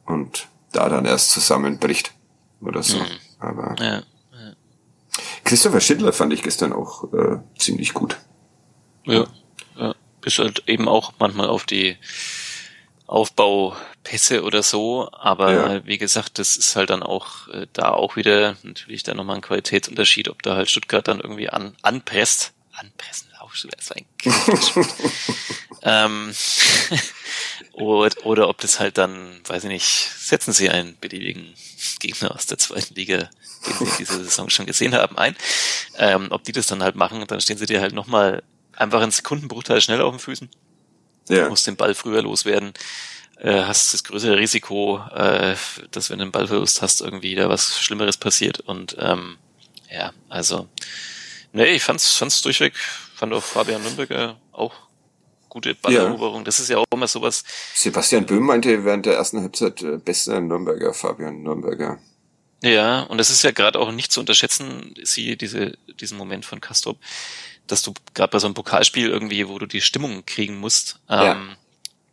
und da dann erst zusammenbricht oder so. Mhm. Aber ja. Christopher Schindler fand ich gestern auch äh, ziemlich gut. Ja, ja. Bist halt eben auch manchmal auf die Aufbaupässe oder so, aber ja. wie gesagt, das ist halt dann auch äh, da auch wieder natürlich dann nochmal ein Qualitätsunterschied, ob da halt Stuttgart dann irgendwie an, anpresst. Anpressen, auch so ein ähm, oder, oder ob das halt dann, weiß ich nicht, setzen sie einen beliebigen Gegner aus der zweiten Liga den wir diese Saison schon gesehen haben, ein. Ähm, ob die das dann halt machen, dann stehen sie dir halt nochmal einfach einen Sekundenbruchteil schneller auf den Füßen. Ja. Du musst den Ball früher loswerden. Äh, hast das größere Risiko, äh, dass wenn du einen Ballverlust hast, irgendwie da was Schlimmeres passiert. Und ähm, ja, also nee, ich fand's, fand's durchweg, fand auch Fabian Nürnberger auch gute Balleroberung. Ja. Das ist ja auch immer sowas. Sebastian Böhm meinte während der ersten Halbzeit äh, bester Nürnberger, Fabian Nürnberger. Ja, und es ist ja gerade auch nicht zu unterschätzen, siehe diese, diesen Moment von Kastrop, dass du gerade bei so einem Pokalspiel irgendwie, wo du die Stimmung kriegen musst, ähm, ja.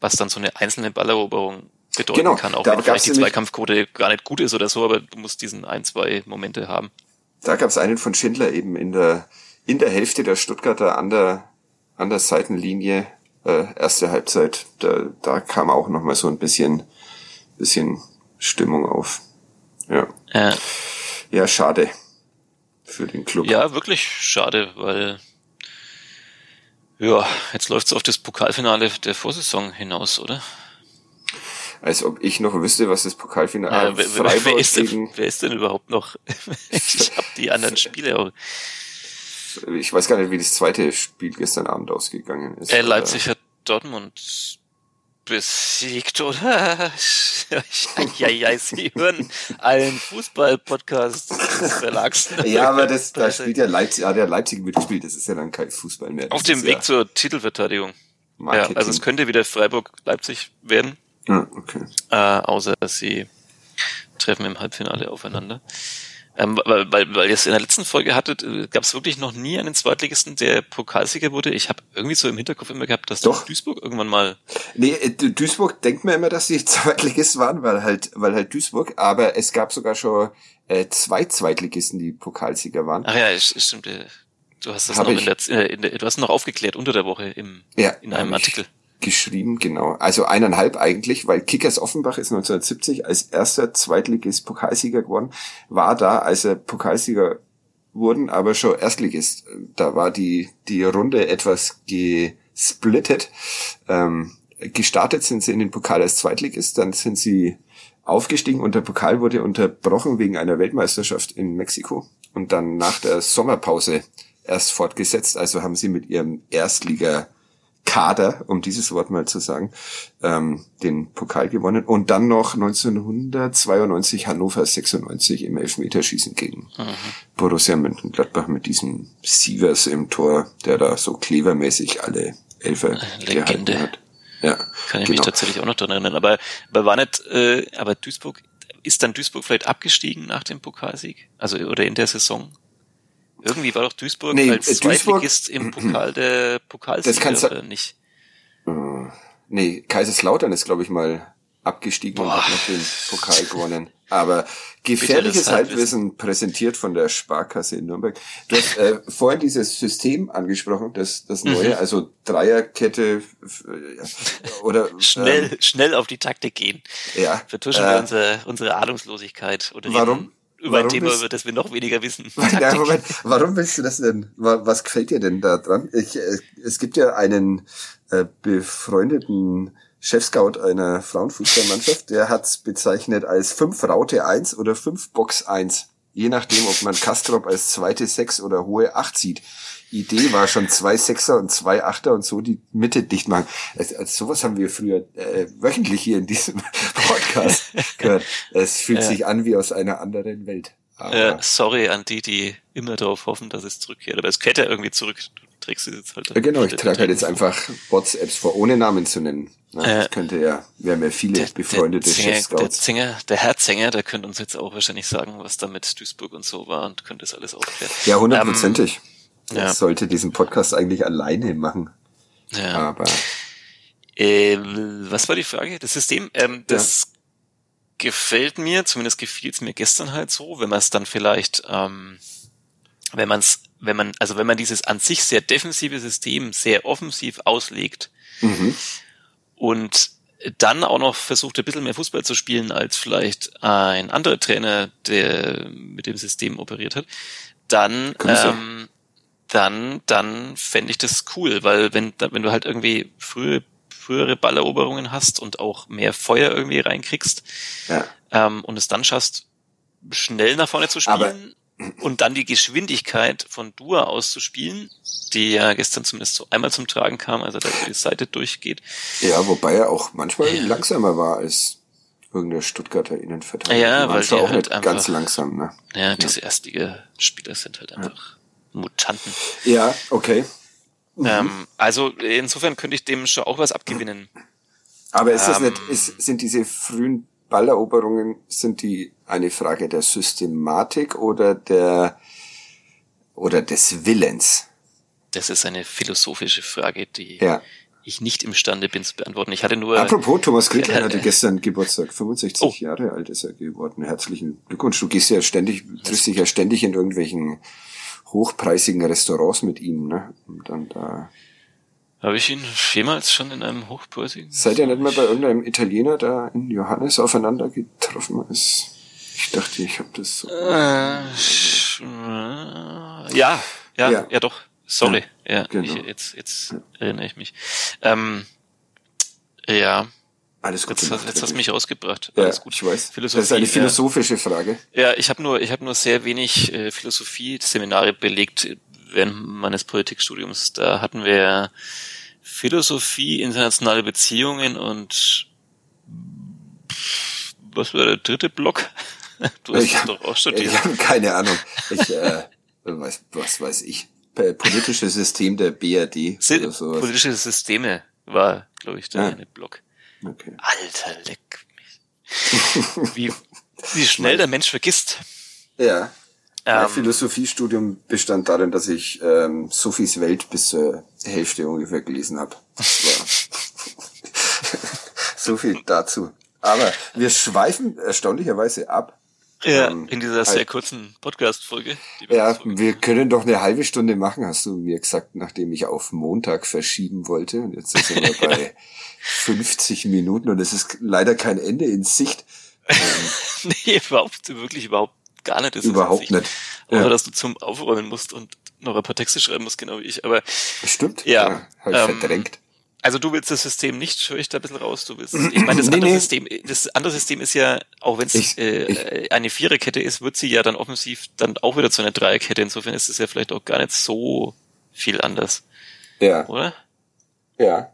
was dann so eine einzelne Balleroberung bedeuten genau, kann, auch wenn vielleicht die Zweikampfquote gar nicht gut ist oder so, aber du musst diesen ein, zwei Momente haben. Da gab es einen von Schindler eben in der in der Hälfte der Stuttgarter an der an der Seitenlinie äh, erste Halbzeit. Da, da kam auch noch mal so ein bisschen bisschen Stimmung auf. Ja. Ja, ja schade für den Club. Ja, wirklich schade, weil ja, jetzt läuft's auf das Pokalfinale der Vorsaison hinaus, oder? Als ob ich noch wüsste, was das Pokalfinale ja, wer, Freiburg wer, ist denn, wer ist denn überhaupt noch? ich habe die anderen Spiele auch. Ich weiß gar nicht, wie das zweite Spiel gestern Abend ausgegangen ist. Äh, Leipzig hat Dortmund besiegt, oder? ja, ja, Sie hören einen Fußball-Podcast des Verlags. Ja, aber das, da spielt ja Leipzig, hat ja Leipzig mitgespielt, das ist ja dann kein Fußball mehr. Auf dem Weg ja zur Titelverteidigung. Marketing. Ja, also es könnte wieder Freiburg-Leipzig werden. Ja, okay. Äh, außer sie treffen im Halbfinale aufeinander. Ähm, weil, weil, weil ihr es in der letzten Folge hattet, äh, gab es wirklich noch nie einen Zweitligisten, der Pokalsieger wurde. Ich habe irgendwie so im Hinterkopf immer gehabt, dass Doch. Duisburg irgendwann mal. Nee, äh, Duisburg denkt mir immer, dass sie Zweitligisten waren, weil halt, weil halt Duisburg, aber es gab sogar schon äh, zwei Zweitligisten, die Pokalsieger waren. Ach ja, stimmt. Äh, du hast das Hab noch in der, in der, du hast noch aufgeklärt unter der Woche im, ja, in einem Artikel geschrieben, genau. Also eineinhalb eigentlich, weil Kickers Offenbach ist 1970 als erster Zweitligist Pokalsieger geworden, war da, als er Pokalsieger wurden, aber schon Erstligist. Da war die, die Runde etwas gesplittet. Ähm, gestartet sind sie in den Pokal als Zweitligist, dann sind sie aufgestiegen und der Pokal wurde unterbrochen wegen einer Weltmeisterschaft in Mexiko und dann nach der Sommerpause erst fortgesetzt. Also haben sie mit ihrem Erstliga Kader, um dieses Wort mal zu sagen, ähm, den Pokal gewonnen und dann noch 1992 Hannover 96 im Elfmeterschießen gegen mhm. Borussia Mönchengladbach mit diesem Sievers im Tor, der da so klevermäßig alle Elfer Legende. hat. Ja, Kann ich genau. mich tatsächlich auch noch dran erinnern. Aber, aber war nicht, äh, aber Duisburg, ist dann Duisburg vielleicht abgestiegen nach dem Pokalsieg? Also, oder in der Saison? Irgendwie war doch Duisburg nee, als Zweitligist im Pokal der Pokalsieger, das kannst oder nicht? Äh, nee, Kaiserslautern ist, glaube ich, mal abgestiegen Boah. und hat noch den Pokal gewonnen. Aber gefährliches Halbwissen präsentiert von der Sparkasse in Nürnberg. Du hast äh, vorhin dieses System angesprochen, das, das neue, mhm. also Dreierkette äh, oder schnell, ähm, schnell auf die Taktik gehen. Ja. Vertuschen äh, wir unsere, unsere Ahnungslosigkeit oder warum? Über ein Thema, über das wir noch weniger wissen. Ja, Moment, warum willst du das denn? Was gefällt dir denn da dran? Ich, äh, es gibt ja einen äh, befreundeten Chefscout einer Frauenfußballmannschaft, der hat's bezeichnet als fünf Raute eins oder fünf Box eins, Je nachdem, ob man Kastrop als zweite Sechs oder hohe Acht sieht. Idee war schon zwei Sechser und zwei Achter und so die Mitte dicht machen. Also, also sowas haben wir früher äh, wöchentlich hier in diesem Podcast gehört. Es fühlt ja. sich an wie aus einer anderen Welt. Äh, sorry an die, die immer darauf hoffen, dass es zurückkehrt. Aber es kehrt ja irgendwie zurück. Du trägst es jetzt halt. Ja, genau, ich trage halt jetzt einfach WhatsApps vor, ohne Namen zu nennen. Ja, das könnte ja, wir haben ja viele der, befreundete der Sänger, Der Sänger, der Herr Sänger, der könnte uns jetzt auch wahrscheinlich sagen, was da mit Duisburg und so war und könnte das alles aufklären. Ja, hundertprozentig. Ähm, ja. sollte diesen Podcast eigentlich alleine machen. Ja. Aber. Äh, was war die Frage? Das System, ähm, das ja. gefällt mir, zumindest gefiel es mir gestern halt so, wenn man es dann vielleicht, ähm, wenn man es, wenn man, also wenn man dieses an sich sehr defensive System sehr offensiv auslegt, mhm und dann auch noch versucht, ein bisschen mehr Fußball zu spielen als vielleicht ein anderer Trainer, der mit dem System operiert hat, dann, ähm, dann, dann fände ich das cool, weil wenn, wenn du halt irgendwie frühe, frühere Balleroberungen hast und auch mehr Feuer irgendwie reinkriegst ja. ähm, und es dann schaffst, schnell nach vorne zu spielen, Aber und dann die Geschwindigkeit von Dua auszuspielen, die ja gestern zumindest so einmal zum Tragen kam, also da die Seite durchgeht. Ja, wobei er auch manchmal ja. langsamer war als irgendein Stuttgarter Innenverteidiger. Ja, weil die auch halt einfach, ganz langsam, ne? Ja, diese ja. Erstliga-Spieler sind halt einfach. Mutanten. Ja, okay. Mhm. Ähm, also insofern könnte ich dem schon auch was abgewinnen. Aber ist das ähm, nicht, ist, sind diese frühen Balleroberungen, sind die eine Frage der Systematik oder der oder des Willens? Das ist eine philosophische Frage, die ja. ich nicht imstande bin zu beantworten. Ich hatte nur. Apropos, Thomas Gretler hatte gestern Geburtstag. 65 oh. Jahre alt ist er geworden. Herzlichen Glückwunsch. Du gehst ja ständig, triffst dich ja ständig in irgendwelchen hochpreisigen Restaurants mit ihm, ne? Und dann da. Habe ich ihn jemals schon in einem hochpreisigen? Seid ihr nicht mal bei irgendeinem Italiener da in Johannes aufeinander getroffen ist? Ich dachte, ich habe das so. Äh, ja, ja, ja, ja, doch. Sorry. Ja, ja genau. ich, jetzt, jetzt erinnere ich mich. Ähm, ja. Alles gut. Jetzt, gemacht, jetzt hast du mich rausgebracht. Ja, Alles gut. Ich weiß. Philosophie, das ist eine philosophische Frage. Ja, ich habe nur, ich habe nur sehr wenig äh, Philosophie-Seminare belegt während meines Politikstudiums. Da hatten wir Philosophie, internationale Beziehungen und was war der dritte Block? Du hast ich hab, doch auch studiert. Ich habe keine Ahnung. Ich, äh, was, was weiß ich. Politische System der BRD. Si oder sowas. Politische Systeme war, glaube ich, der ja. eine Block. Okay. Alter, leck mich. wie, wie schnell der Mensch vergisst. Ja. Mein ähm, Philosophiestudium bestand darin, dass ich ähm, Sophies Welt bis zur Hälfte ungefähr gelesen habe. so viel dazu. Aber wir schweifen erstaunlicherweise ab. Ja, ähm, in dieser sehr kurzen Podcast-Folge. Ja, wir können doch eine halbe Stunde machen, hast du mir gesagt, nachdem ich auf Montag verschieben wollte. Und jetzt sind wir bei 50 Minuten und es ist leider kein Ende in Sicht. Ähm, nee, überhaupt, wirklich überhaupt gar nicht. Das überhaupt nicht. Außer, ja. dass du zum Aufräumen musst und noch ein paar Texte schreiben musst, genau wie ich. Aber Stimmt. Ja. ja Habe ich ähm, verdrängt. Also du willst das System nicht, höre ich da ein bisschen raus. Du willst, ich meine, das nee, andere nee. System, das andere System ist ja, auch wenn es äh, eine Viererkette ist, wird sie ja dann offensiv dann auch wieder zu einer Dreierkette. Insofern ist es ja vielleicht auch gar nicht so viel anders. Ja. Oder? Ja.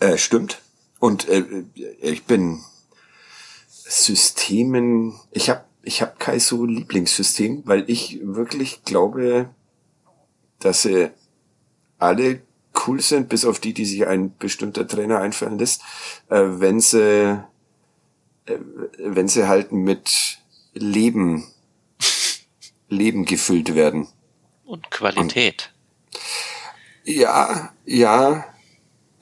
Äh, stimmt. Und äh, ich bin Systemen, ich habe ich hab kein so Lieblingssystem, weil ich wirklich glaube, dass sie alle cool sind, bis auf die, die sich ein bestimmter Trainer einfallen lässt, äh, wenn sie äh, wenn sie halt mit Leben, Leben gefüllt werden. Und Qualität. Und, ja, ja,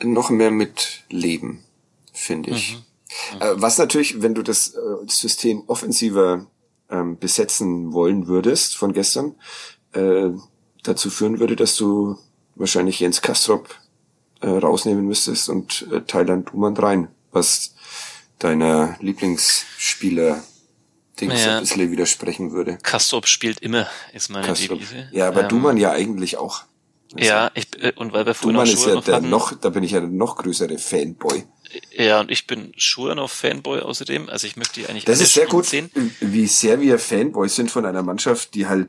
noch mehr mit Leben, finde ich. Mhm. Mhm. Äh, was natürlich, wenn du das äh, System offensiver ähm, besetzen wollen würdest von gestern, äh, dazu führen würde, dass du wahrscheinlich Jens Kastrop äh, rausnehmen müsstest und äh, Thailand Duman rein, was deiner Lieblingsspieler Dings ja. ein bisschen widersprechen würde. Kastrop spielt immer, ist meine Kastrop. Devise. Ja, aber ähm, Duman ja eigentlich auch. Also, ja, ich, äh, und weil wir vorhin Duman ist ja noch der hatten, noch, da bin ich ja der noch größere Fanboy. Ja, und ich bin Schuranov-Fanboy außerdem. Also ich möchte die eigentlich Das ist sehr gut, sehen. wie sehr wir Fanboys sind von einer Mannschaft, die halt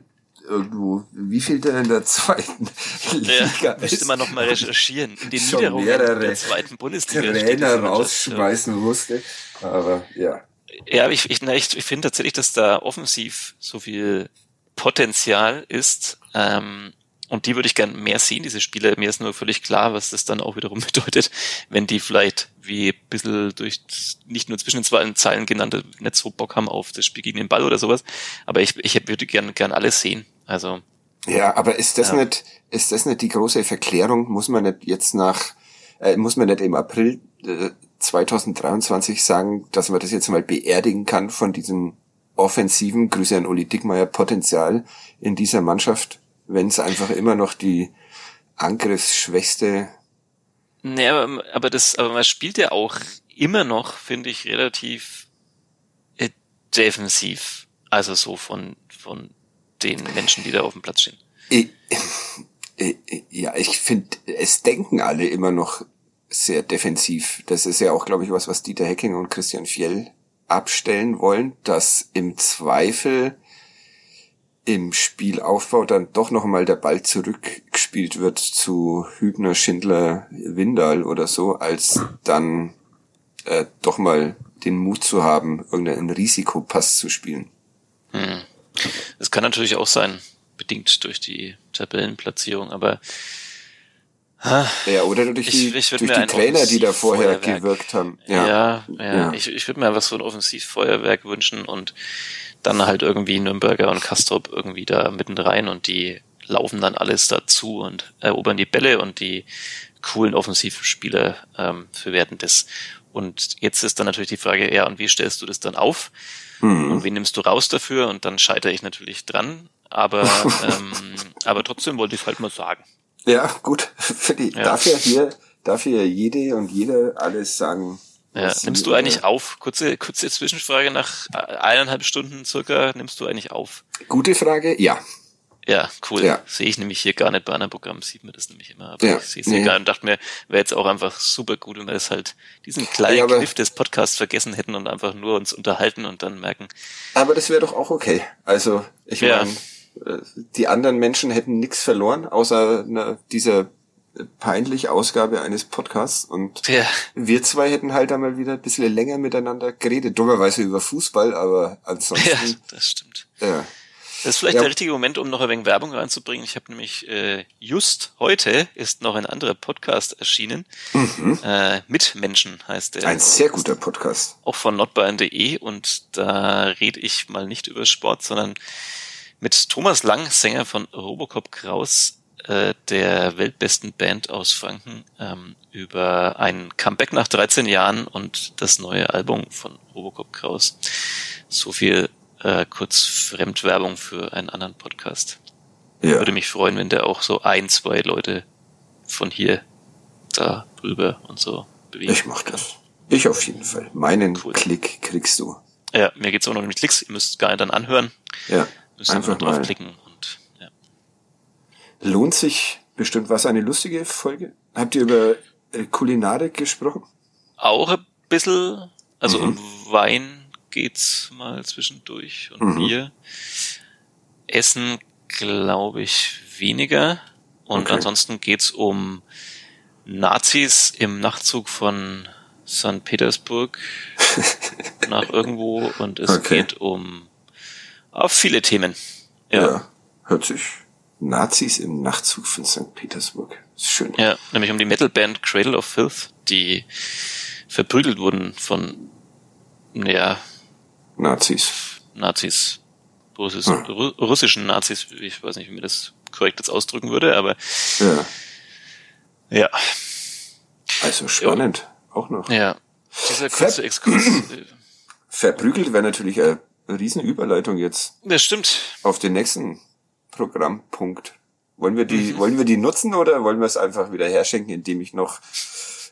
irgendwo, wie viel der in der zweiten Liga ja, müsste man nochmal recherchieren. In den Niederungen der zweiten Bundesliga. Trainer rausschmeißen musste. Aber ja. Ja, ich, ich, ich, ich finde tatsächlich, dass da offensiv so viel Potenzial ist. Ähm, und die würde ich gern mehr sehen, diese Spiele. Mir ist nur völlig klar, was das dann auch wiederum bedeutet, wenn die vielleicht wie ein bisschen durch nicht nur zwischen den zwei Zeilen genannte nicht so Bock haben auf das Spiel gegen den Ball oder sowas. Aber ich, ich würde gern, gern alles sehen. Also. Ja, aber ist das ja. nicht, ist das nicht die große Verklärung? Muss man nicht jetzt nach, äh, muss man nicht im April äh, 2023 sagen, dass man das jetzt mal beerdigen kann von diesem offensiven, Grüße an Uli Dickmeier, Potenzial in dieser Mannschaft, wenn es einfach immer noch die angriffsschwächste Nee, aber, aber das, aber man spielt ja auch immer noch, finde ich, relativ äh, defensiv. Also so von, von den Menschen, die da auf dem Platz stehen. Ja, ich finde, es denken alle immer noch sehr defensiv. Das ist ja auch, glaube ich, was, was Dieter Hecking und Christian Fjell abstellen wollen, dass im Zweifel im Spielaufbau dann doch noch mal der Ball zurückgespielt wird zu Hübner, Schindler, Windal oder so, als dann äh, doch mal den Mut zu haben, irgendeinen Risikopass zu spielen. Hm. Das kann natürlich auch sein, bedingt durch die Tabellenplatzierung, aber ja, oder durch die, ich, ich durch die Trainer, die da vorher gewirkt haben. Ja, ja, ja. ja. ich, ich würde mir was so ein Offensivfeuerwerk wünschen und dann halt irgendwie Nürnberger und Kastrop irgendwie da mitten rein und die laufen dann alles dazu und erobern die Bälle und die coolen Offensivspieler ähm, verwerten das. Und jetzt ist dann natürlich die Frage, ja, und wie stellst du das dann auf? Mhm. Und wen nimmst du raus dafür? Und dann scheitere ich natürlich dran. Aber, ähm, aber trotzdem wollte ich halt mal sagen. Ja, gut. Für die, ja. Darf ja hier, darf ja jede und jeder alles sagen, ja, nimmst du eigentlich auf? Kurze, kurze Zwischenfrage nach eineinhalb Stunden circa, nimmst du eigentlich auf? Gute Frage, ja. Ja, cool. Ja. Sehe ich nämlich hier gar nicht bei einem Programm, sieht man das nämlich immer. Aber ja. ich sehe es nee. gar nicht und dachte mir, wäre jetzt auch einfach super gut, wenn wir das halt diesen kleinen ja, Kniff des Podcasts vergessen hätten und einfach nur uns unterhalten und dann merken. Aber das wäre doch auch okay. Also, ich ja. meine, äh, die anderen Menschen hätten nichts verloren, außer na, dieser peinliche Ausgabe eines Podcasts und ja. wir zwei hätten halt einmal wieder ein bisschen länger miteinander geredet, dummerweise über Fußball, aber ansonsten. Ja, das stimmt. Ja. Das ist vielleicht ja. der richtige Moment, um noch ein wenig Werbung reinzubringen. Ich habe nämlich äh, just heute ist noch ein anderer Podcast erschienen. Mhm. Äh, Mitmenschen heißt der. Ein sehr guter Podcast. Auch von notbayern.de und da rede ich mal nicht über Sport, sondern mit Thomas Lang, Sänger von Robocop Kraus, äh, der weltbesten Band aus Franken ähm, über ein Comeback nach 13 Jahren und das neue Album von Robocop Kraus. So viel äh, kurz Fremdwerbung für einen anderen Podcast. Ja. Würde mich freuen, wenn der auch so ein, zwei Leute von hier da drüber und so bewegt. Ich mach das. Ich auf jeden Fall. Meinen cool. Klick kriegst du. Ja, mir geht's auch noch mit Klicks. Ihr müsst gar nicht dann anhören. Ja. Müsst einfach draufklicken Lohnt sich bestimmt was eine lustige Folge? Habt ihr über äh, Kulinarik gesprochen? Auch ein bisschen. Also mhm. um Wein geht's mal zwischendurch und mhm. Bier. Essen glaube ich weniger. Und okay. ansonsten geht's um Nazis im Nachtzug von St. Petersburg nach irgendwo und es okay. geht um auf viele Themen. Ja. ja, hört sich Nazis im Nachtzug von St. Petersburg. Schön. Ja, nämlich um die Metalband Cradle of Filth, die verprügelt wurden von Ja. Nazis. Nazis. Russisch, hm. russischen Nazis, ich weiß nicht, wie man das korrekt jetzt ausdrücken würde, aber ja. Ja. Also spannend, ja. auch noch. Ja. Dieser kurze Ver Exkurs. Äh, Verprügelt wäre natürlich eine Riesenüberleitung jetzt. Das stimmt. Auf den nächsten Programmpunkt. Wollen wir die, mhm. wollen wir die nutzen oder wollen wir es einfach wieder herschenken, indem ich noch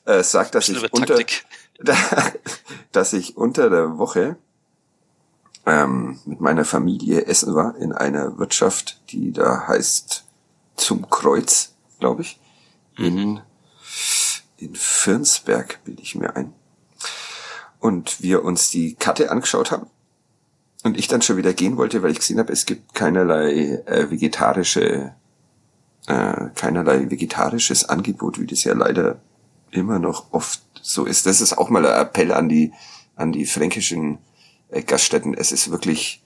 äh, sage, dass ich unter, dass ich unter der Woche ähm, mit meiner Familie essen war in einer Wirtschaft, die da heißt zum Kreuz, glaube ich, mhm. in in Firnsberg, bilde ich mir ein. Und wir uns die Karte angeschaut haben und ich dann schon wieder gehen wollte, weil ich gesehen habe, es gibt keinerlei äh, vegetarische äh, keinerlei vegetarisches Angebot, wie das ja leider immer noch oft so ist. Das ist auch mal ein Appell an die, an die fränkischen Gaststätten. Es ist wirklich,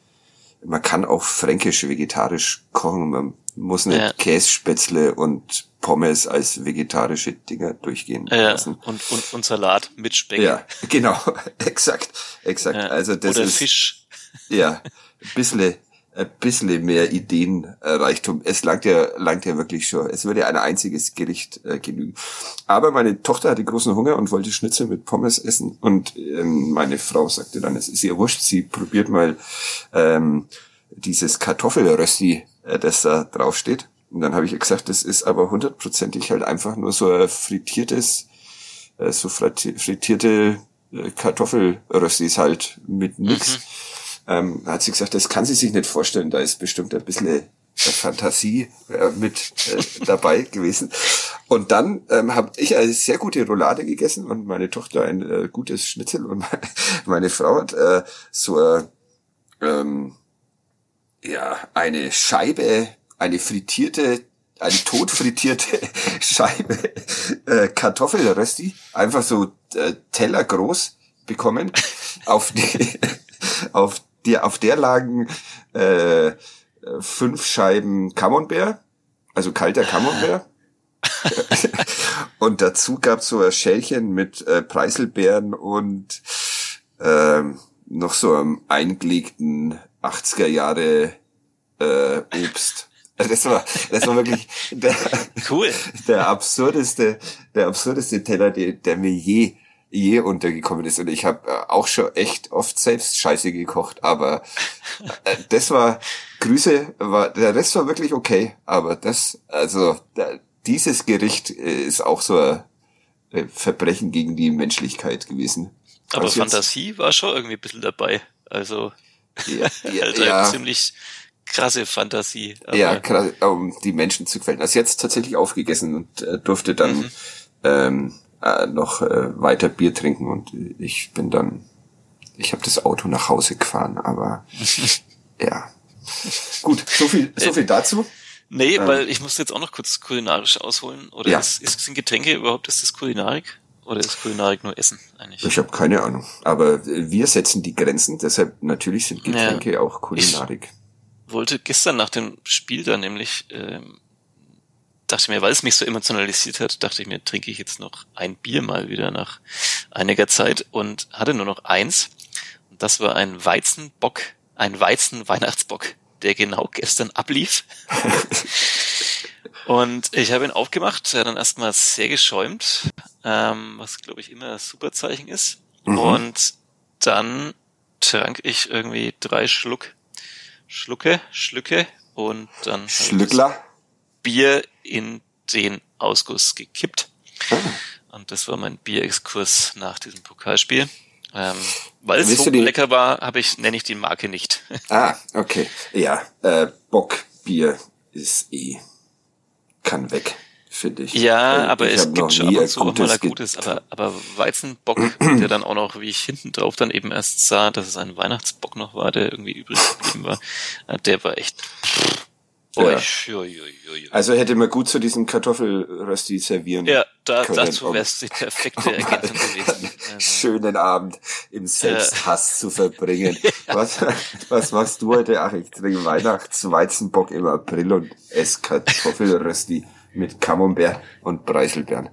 man kann auch fränkisch vegetarisch kochen. Man muss nicht ja. Kässpätzle und Pommes als vegetarische Dinger durchgehen ja, lassen. Und, und, und Salat mit Speck. Ja, genau. exakt, exakt. Ja. Also das Oder ist, Fisch. Ja, ein bisschen ein bisschen mehr Ideenreichtum. Es langt ja, langt ja wirklich schon. Es würde ein einziges Gericht äh, genügen. Aber meine Tochter hatte großen Hunger und wollte Schnitzel mit Pommes essen. Und ähm, meine Frau sagte dann, es ist ihr wurscht, sie probiert mal ähm, dieses Kartoffelrösti, äh, das da drauf steht. Und dann habe ich gesagt, das ist aber hundertprozentig halt einfach nur so ein frittiertes, äh, so frittierte äh, Kartoffelröstis halt mit nichts. Mhm ähm, hat sie gesagt, das kann sie sich nicht vorstellen, da ist bestimmt ein bisschen äh, Fantasie äh, mit äh, dabei gewesen. Und dann ähm, habe ich eine sehr gute Roulade gegessen und meine Tochter ein äh, gutes Schnitzel und meine Frau hat äh, so äh, ähm, ja eine Scheibe, eine frittierte eine totfrittierte Scheibe äh, Kartoffelrösti, einfach so äh, Teller groß bekommen, auf die, auf die, auf der lagen äh, fünf Scheiben Camembert, also kalter Camembert. und dazu gab's so ein Schälchen mit äh, Preiselbeeren und äh, noch so einem eingelegten 80er Jahre äh, Obst. Das war, das war wirklich der, cool. der absurdeste, der absurdeste Teller, der, der mir je je untergekommen ist. Und ich habe äh, auch schon echt oft selbst Scheiße gekocht, aber äh, das war Grüße, war der Rest war wirklich okay, aber das, also dieses Gericht äh, ist auch so ein Verbrechen gegen die Menschlichkeit gewesen. Aber also Fantasie jetzt, war schon irgendwie ein bisschen dabei. Also ja, ja, halt ja. ziemlich krasse Fantasie. ja, krass, um die Menschen zu quälen. Also jetzt tatsächlich aufgegessen und äh, durfte dann mhm. ähm, äh, noch äh, weiter Bier trinken und ich bin dann, ich habe das Auto nach Hause gefahren, aber ja. Gut, so viel, so viel dazu. Nee, ähm, weil ich muss jetzt auch noch kurz kulinarisch ausholen. Oder ja. ist, ist, sind Getränke überhaupt, ist das Kulinarik? Oder ist Kulinarik nur Essen eigentlich? Ich habe keine Ahnung. Aber wir setzen die Grenzen, deshalb natürlich sind Getränke ja, auch Kulinarik. Ich wollte gestern nach dem Spiel da nämlich ähm, dachte mir, weil es mich so emotionalisiert hat, dachte ich mir, trinke ich jetzt noch ein Bier mal wieder nach einiger Zeit und hatte nur noch eins. Und das war ein Weizenbock, ein Weizen-Weihnachtsbock, der genau gestern ablief. und ich habe ihn aufgemacht, er hat dann erstmal sehr geschäumt, ähm, was glaube ich immer ein super Zeichen ist. Mhm. Und dann trank ich irgendwie drei Schluck, Schlucke, Schlücke und dann Schlückler. Bier in den Ausguss gekippt. Oh. Und das war mein Bierexkurs nach diesem Pokalspiel. Ähm, weil es so lecker war, habe ich nenne ich die Marke nicht. ah, okay. Ja, äh, Bockbier ist eh kann weg, finde ich. Ja, also, aber es gibt schon ab und zu auch mal ein gutes, aber, aber Weizenbock, der dann auch noch, wie ich hinten drauf dann eben erst sah, dass es ein Weihnachtsbock noch war, der irgendwie übrig geblieben war, äh, der war echt pff, ja. Also hätte man gut zu diesem Kartoffelrösti servieren Ja, da, können, dazu wäre es die perfekte Ergänzung gewesen. Also. Schönen Abend im Selbsthass zu verbringen. Was, was machst du heute? Ach, ich trinke Weihnachtsweizenbock im April und esse Kartoffelrösti mit Camembert und Preiselbeeren.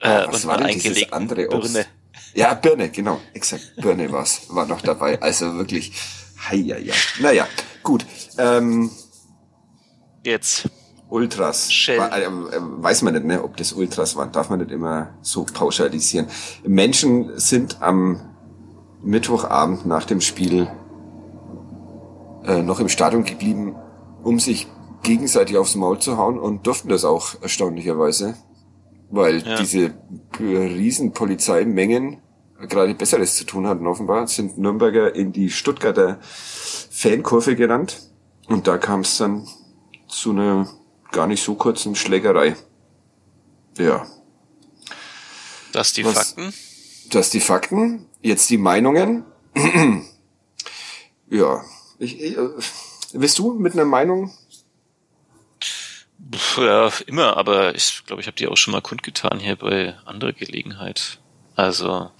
Äh, ah, was war denn dieses andere Birne. Ja, Birne, genau, exakt. Birne war's, war noch dabei. Also wirklich, hei, ja, ja. Naja, gut. Ähm, Jetzt. Ultras. Shell. War, äh, weiß man nicht, ne, ob das Ultras waren. Darf man nicht immer so pauschalisieren. Menschen sind am Mittwochabend nach dem Spiel äh, noch im Stadion geblieben, um sich gegenseitig aufs Maul zu hauen und durften das auch erstaunlicherweise, weil Ja. diese riesen Polizeimengen gerade Besseres zu tun hatten offenbar, sind Nürnberger in die Stuttgarter Fankurve gerannt und da kam es dann zu einer gar nicht so kurzen Schlägerei. Ja, Das die Was- Fakten. das die Fakten, jetzt die Meinungen. ja, ich, ich, äh, willst du mit einer Meinung? Ja, immer, aber ich glaube, ich habe die auch schon mal kundgetan hier bei anderer Gelegenheit. Also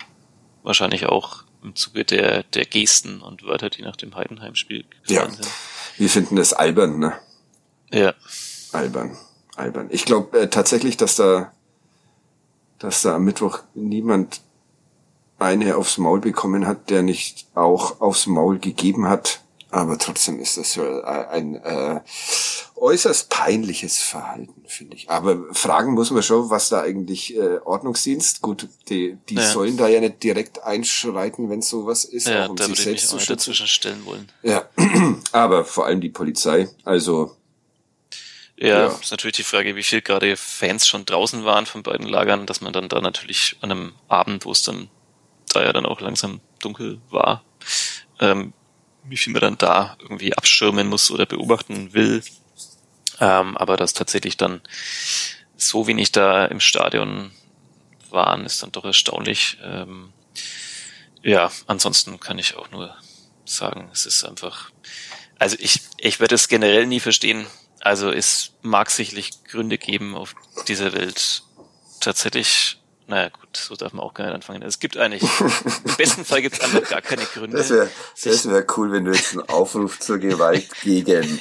wahrscheinlich auch im Zuge der, der Gesten und Wörter, die nach dem Heidenheim-Spiel Ja, gefallen sind. wir finden das albern, ne? Ja. Albern, albern. Ich glaube äh, tatsächlich, dass da, dass da am Mittwoch niemand eine aufs Maul bekommen hat, der nicht auch aufs Maul gegeben hat. Aber trotzdem ist das so äh, ein äh, äußerst peinliches Verhalten, finde ich. Aber fragen muss man schon, was da eigentlich äh, Ordnungsdienst, gut, die, die Ja. sollen da ja nicht direkt einschreiten, wenn sowas ist, Ja, auch um sich selbst zu schützen. dazwischen stellen wollen. Ja, aber vor allem die Polizei. Also Ja, Ja. ist natürlich die Frage, wie viel gerade Fans schon draußen waren von beiden Lagern, dass man dann da natürlich an einem Abend, wo es dann da ja dann auch langsam dunkel war, ähm, wie viel man dann da irgendwie abschirmen muss oder beobachten will. Ähm, aber dass tatsächlich dann so wenig da im Stadion waren, ist dann doch erstaunlich. Ähm, ja, ansonsten kann ich auch nur sagen, es ist einfach, also ich, ich werde es generell nie verstehen. Also es mag sicherlich Gründe geben auf dieser Welt. Tatsächlich, naja gut, so darf man auch gar nicht anfangen. Es gibt eigentlich, im besten Fall gibt es einfach gar keine Gründe. Das wäre das wär cool, wenn du jetzt einen Aufruf zur Gewalt gegen.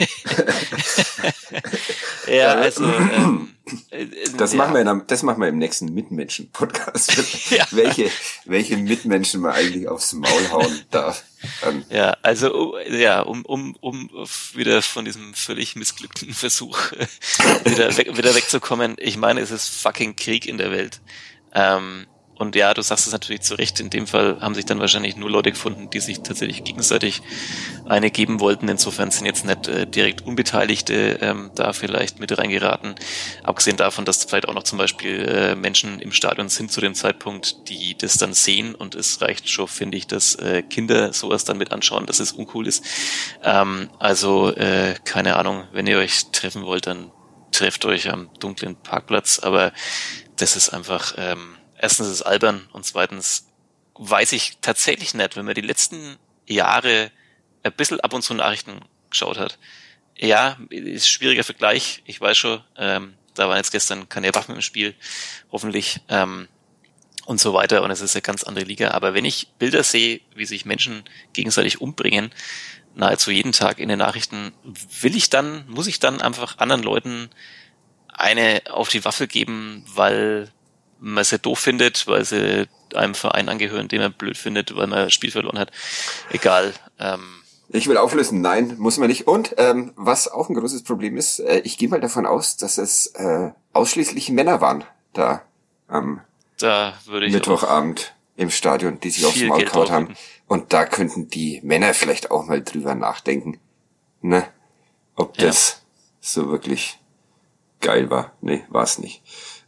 ja, also ähm, äh, Das ja. machen wir, in das machen wir im nächsten Mitmenschen-Podcast. Ja. welche, welche Mitmenschen man eigentlich aufs Maul hauen darf. Ähm, Ja, also oh, ja, um, um, um wieder von diesem völlig missglückten Versuch wieder, weg, wieder wegzukommen. Ich meine, es ist fucking Krieg in der Welt. Ähm, und ja, du sagst es natürlich zu Recht. In dem Fall haben sich dann wahrscheinlich nur Leute gefunden, die sich tatsächlich gegenseitig eine geben wollten. Insofern sind jetzt nicht äh, direkt Unbeteiligte ähm, da vielleicht mit reingeraten. Abgesehen davon, dass vielleicht auch noch zum Beispiel äh, Menschen im Stadion sind zu dem Zeitpunkt, die das dann sehen. Und es reicht schon, finde ich, dass äh, Kinder sowas dann mit anschauen, dass es uncool ist. Ähm, also, äh, keine Ahnung, wenn ihr euch treffen wollt, dann trefft euch am dunklen Parkplatz. Aber das ist einfach, ähm, erstens ist es albern und zweitens weiß ich tatsächlich nicht, wenn man die letzten Jahre ein bisschen ab und zu Nachrichten geschaut hat. Ja, ist schwieriger Vergleich, ich weiß schon, ähm, da waren jetzt gestern keine Waffen im Spiel, hoffentlich, ähm, und so weiter, und es ist eine ganz andere Liga. Aber wenn ich Bilder sehe, wie sich Menschen gegenseitig umbringen, nahezu jeden Tag in den Nachrichten, will ich dann, muss ich dann einfach anderen Leuten eine auf die Waffe geben, weil man sie doof findet, weil sie einem Verein angehören, den man blöd findet, weil man das Spiel verloren hat. Egal. Ähm, ich will auflösen, nein, muss man nicht. Und ähm, was auch ein großes Problem ist, äh, ich gehe mal davon aus, dass es äh, ausschließlich Männer waren da am da würde ich Mittwochabend im Stadion, die sich aufs Maul kaut haben. Und da könnten die Männer vielleicht auch mal drüber nachdenken, ne? Ob Ja. das so wirklich geil war. Nee, war es nicht.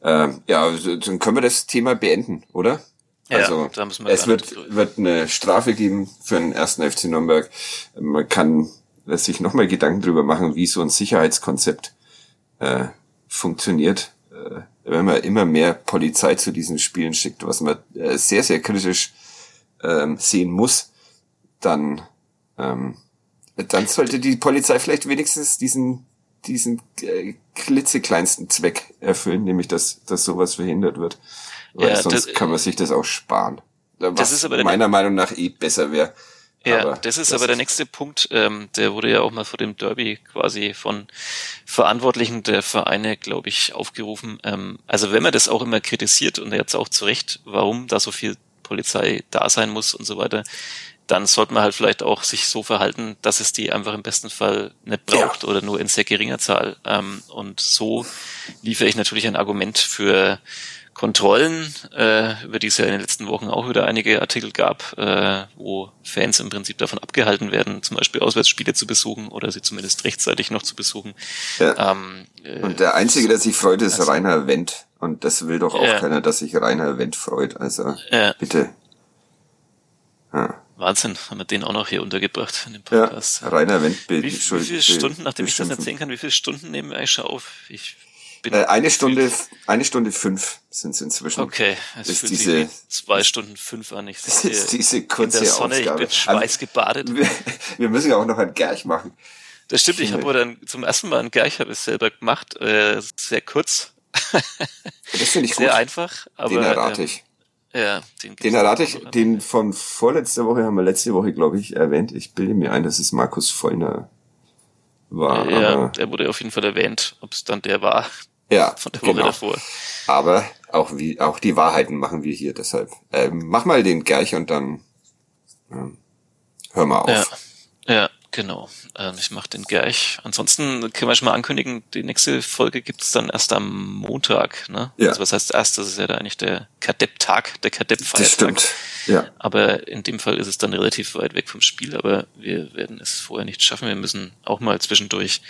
Ähm, ja, also, dann können wir das Thema beenden, oder? Ja, also, da müssen wir es wird, wird eine Strafe geben für den ersten FC Nürnberg. Man kann sich nochmal Gedanken drüber machen, wie so ein Sicherheitskonzept äh, funktioniert, äh, wenn man immer mehr Polizei zu diesen Spielen schickt, was man äh, sehr, sehr kritisch ähm, sehen muss, dann, ähm, dann sollte die Polizei vielleicht wenigstens diesen, diesen äh, klitzekleinsten Zweck erfüllen, nämlich dass, dass sowas verhindert wird. Weil Ja, sonst das- kann man sich das auch sparen. Was ist aber meiner Meinung nach eh besser wäre. Ja, Aber das ist aber der nächste Punkt. Ähm, der wurde ja auch mal vor dem Derby quasi von Verantwortlichen der Vereine, glaube ich, aufgerufen. Ähm, also wenn man das auch immer kritisiert und jetzt auch zu Recht, warum da so viel Polizei da sein muss und so weiter, dann sollte man halt vielleicht auch sich so verhalten, dass es die einfach im besten Fall nicht braucht ja. oder nur in sehr geringer Zahl. Ähm, und so liefere ich natürlich ein Argument für Kontrollen, äh, über die es ja in den letzten Wochen auch wieder einige Artikel gab, äh, wo Fans im Prinzip davon abgehalten werden, zum Beispiel Auswärtsspiele zu besuchen oder sie zumindest rechtzeitig noch zu besuchen. Ja. Ähm, äh, und der Einzige, der sich freut, ist also, Rainer Wendt. Und das will doch auch keiner, dass sich Rainer Wendt freut. Also bitte. Ja. Wahnsinn, haben wir den auch noch hier untergebracht in dem Podcast. Ja, Rainer Wendt. Wie, wie viele Stunden, nachdem ich das erzählen kann, wie viele Stunden nehmen wir eigentlich schon auf? Ich bin äh, eine Stunde, eine Stunde fünf sind es inzwischen. Okay, es ist diese zwei Stunden fünf an. Ich das ist diese kurze in der Sonne, Ausgabe. Ich bin schweißgebadet. Wir, wir müssen ja auch noch ein Gerch machen. Das stimmt, ich habe aber dann zum ersten Mal ein Gerch habe ich selber gemacht, äh, sehr kurz. Das finde ich sehr gut. einfach, aber den errate ich. Ja, den, den errate ich. Den von vorletzter Woche haben wir letzte Woche, glaube ich, erwähnt. Ich bilde mir ein, dass es Markus Vollner war. Ja, der wurde auf jeden Fall erwähnt. Ob es dann der war, ja, von der Woche genau. davor. Aber auch wie auch die Wahrheiten machen wir hier deshalb. Ähm, mach mal den Gerch und dann ähm, hör mal auf. Ja, ja genau. Ähm, ich mach den Gerch. Ansonsten können wir schon mal ankündigen, die nächste Folge gibt's dann erst am Montag. Ne? Ja. Also was heißt erst? Das ist ja da eigentlich der Kadepp-Tag, der Kadepp-Feiertag. Das stimmt. Ja. Aber in dem Fall ist es dann relativ weit weg vom Spiel, aber wir werden es vorher nicht schaffen. Wir müssen auch mal zwischendurch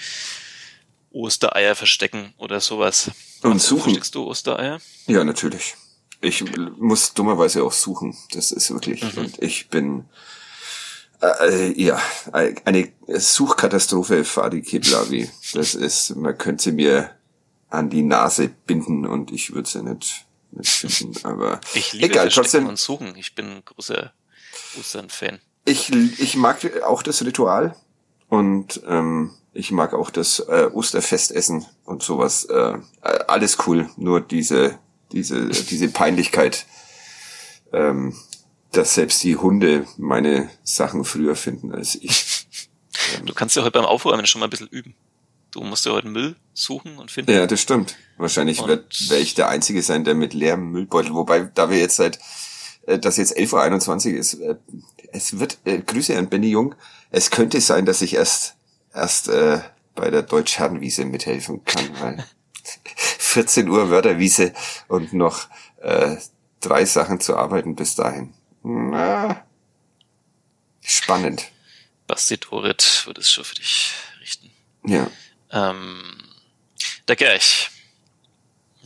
Ostereier verstecken oder sowas. Und suchen. Versteckst du Ostereier? Ja, natürlich. Ich muss dummerweise auch suchen. Das ist wirklich. Mhm. Und ich bin äh, ja eine Suchkatastrophe Fadi Kiblavi. Das ist, man könnte sie mir an die Nase binden und ich würde sie nicht, nicht finden. Aber ich liebe egal, trotzdem und suchen. Ich bin ein großer Ostern-Fan. Ich, ich mag auch das Ritual und ähm, ich mag auch das äh, Osterfestessen und sowas. Äh, alles cool. Nur diese, diese, diese Peinlichkeit, ähm, dass selbst die Hunde meine Sachen früher finden als ich. Ähm, du kannst ja heute beim Aufräumen schon mal ein bisschen üben. Du musst ja heute Müll suchen und finden. Ja, das stimmt. Wahrscheinlich werde werd ich der Einzige sein, der mit leerem Müllbeutel, wobei, da wir jetzt seit, äh, dass jetzt 11.21 Uhr ist, äh, es wird, äh, Grüße an Benny Jung, es könnte sein, dass ich erst erst äh, bei der Deutschherrenwiese mithelfen kann, weil 14 Uhr Wörterwiese und noch äh, drei Sachen zu arbeiten bis dahin. Na, spannend. Basti Torit wird es schon für dich richten. Ja. Ähm, der Gerch.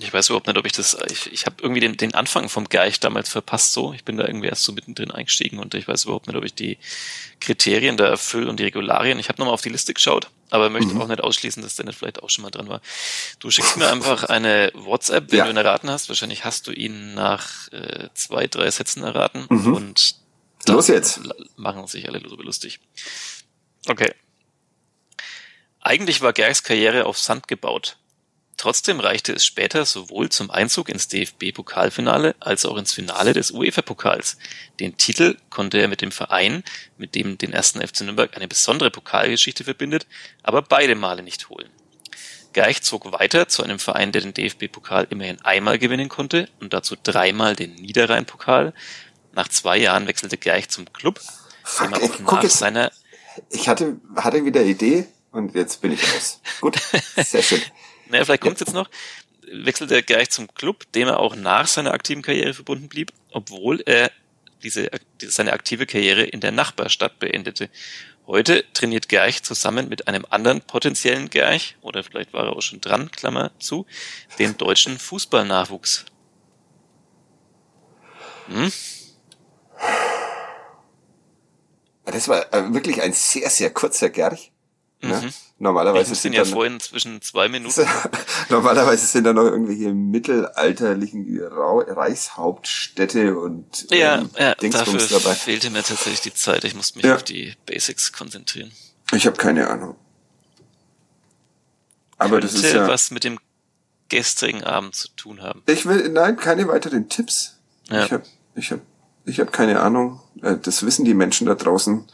Ich weiß überhaupt nicht, ob ich das, ich, ich habe irgendwie den, den Anfang vom Geich damals verpasst so. Ich bin da irgendwie erst so mittendrin eingestiegen und ich weiß überhaupt nicht, ob ich die Kriterien da erfülle und die Regularien. Ich habe nochmal auf die Liste geschaut, aber möchte mhm. auch nicht ausschließen, dass der nicht vielleicht auch schon mal dran war. Du schickst mir einfach eine WhatsApp, wenn ja. du ihn erraten hast. Wahrscheinlich hast du ihn nach äh, zwei, drei Sätzen erraten mhm. und Los jetzt. machen sich alle darüber lustig. Okay. Eigentlich war Gergs Karriere auf Sand gebaut. Trotzdem reichte es später sowohl zum Einzug ins DFB-Pokalfinale als auch ins Finale des UEFA-Pokals. Den Titel konnte er mit dem Verein, mit dem den ersten FC Nürnberg eine besondere Pokalgeschichte verbindet, aber beide Male nicht holen. Geich zog weiter zu einem Verein, der den DFB-Pokal immerhin einmal gewinnen konnte und dazu dreimal den Niederrhein-Pokal. Nach zwei Jahren wechselte Geich zum Club, Fuck, ey, guck jetzt, seiner ich hatte, hatte wieder Idee und jetzt bin ich raus. Gut, sehr schön. naja, vielleicht kommt ja. jetzt noch, wechselte er gleich zum Club, dem er auch nach seiner aktiven Karriere verbunden blieb, obwohl er diese, seine aktive Karriere in der Nachbarstadt beendete. Heute trainiert Gerch zusammen mit einem anderen potenziellen Gerch, oder vielleicht war er auch schon dran, Klammer zu, den deutschen Fußballnachwuchs. Hm? Das war äh, wirklich ein sehr, sehr kurzer Gerch. Ne? Mhm. Normalerweise sind ja vorhin zwischen zwei Minuten. normalerweise sind da noch irgendwelche mittelalterlichen Reichshauptstädte und ja, ähm, ja, dafür dabei. fehlte mir tatsächlich die Zeit. Ich musste mich ja. auf die Basics konzentrieren. Ich habe keine Ahnung. Aber Könnte das ist ja was mit dem gestrigen Abend zu tun haben. Ich will nein, keine weiteren Tipps. Ja. Ich habe ich hab, ich hab keine Ahnung. Äh, das wissen die Menschen da draußen.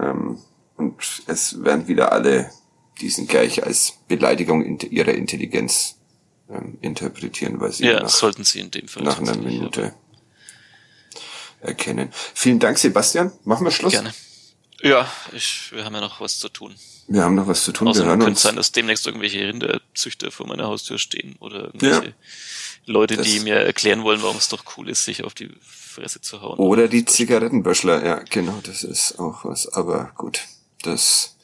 Ähm, und es werden wieder alle diesen gleich als Beleidigung ihrer Intelligenz ähm, interpretieren, weil sie ja, nach, sollten sie in dem Fall nach einer Minute. erkennen. Vielen Dank, Sebastian. Machen wir Schluss? Gerne. Ja, ich, wir haben ja noch was zu tun. Wir haben noch was zu tun. Außerdem könnte es sein, dass demnächst irgendwelche Rinderzüchter vor meiner Haustür stehen oder irgendwelche ja, Leute, die mir erklären wollen, warum es doch cool ist, sich auf die Fresse zu hauen. Oder die Zigarettenböschler, ja, genau, das ist auch was. Aber gut, das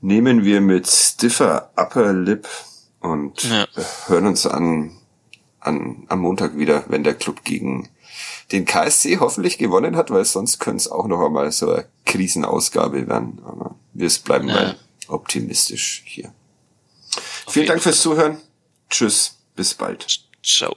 nehmen wir mit stiffer Upper Lip und ja. hören uns an, an am Montag wieder, wenn der Club gegen den KSC hoffentlich gewonnen hat, weil sonst könnte es auch noch einmal so eine Krisenausgabe werden. Aber wir bleiben ja. mal optimistisch hier. Auf Vielen Dank fürs Zuhören. Tschüss, bis bald. Ciao.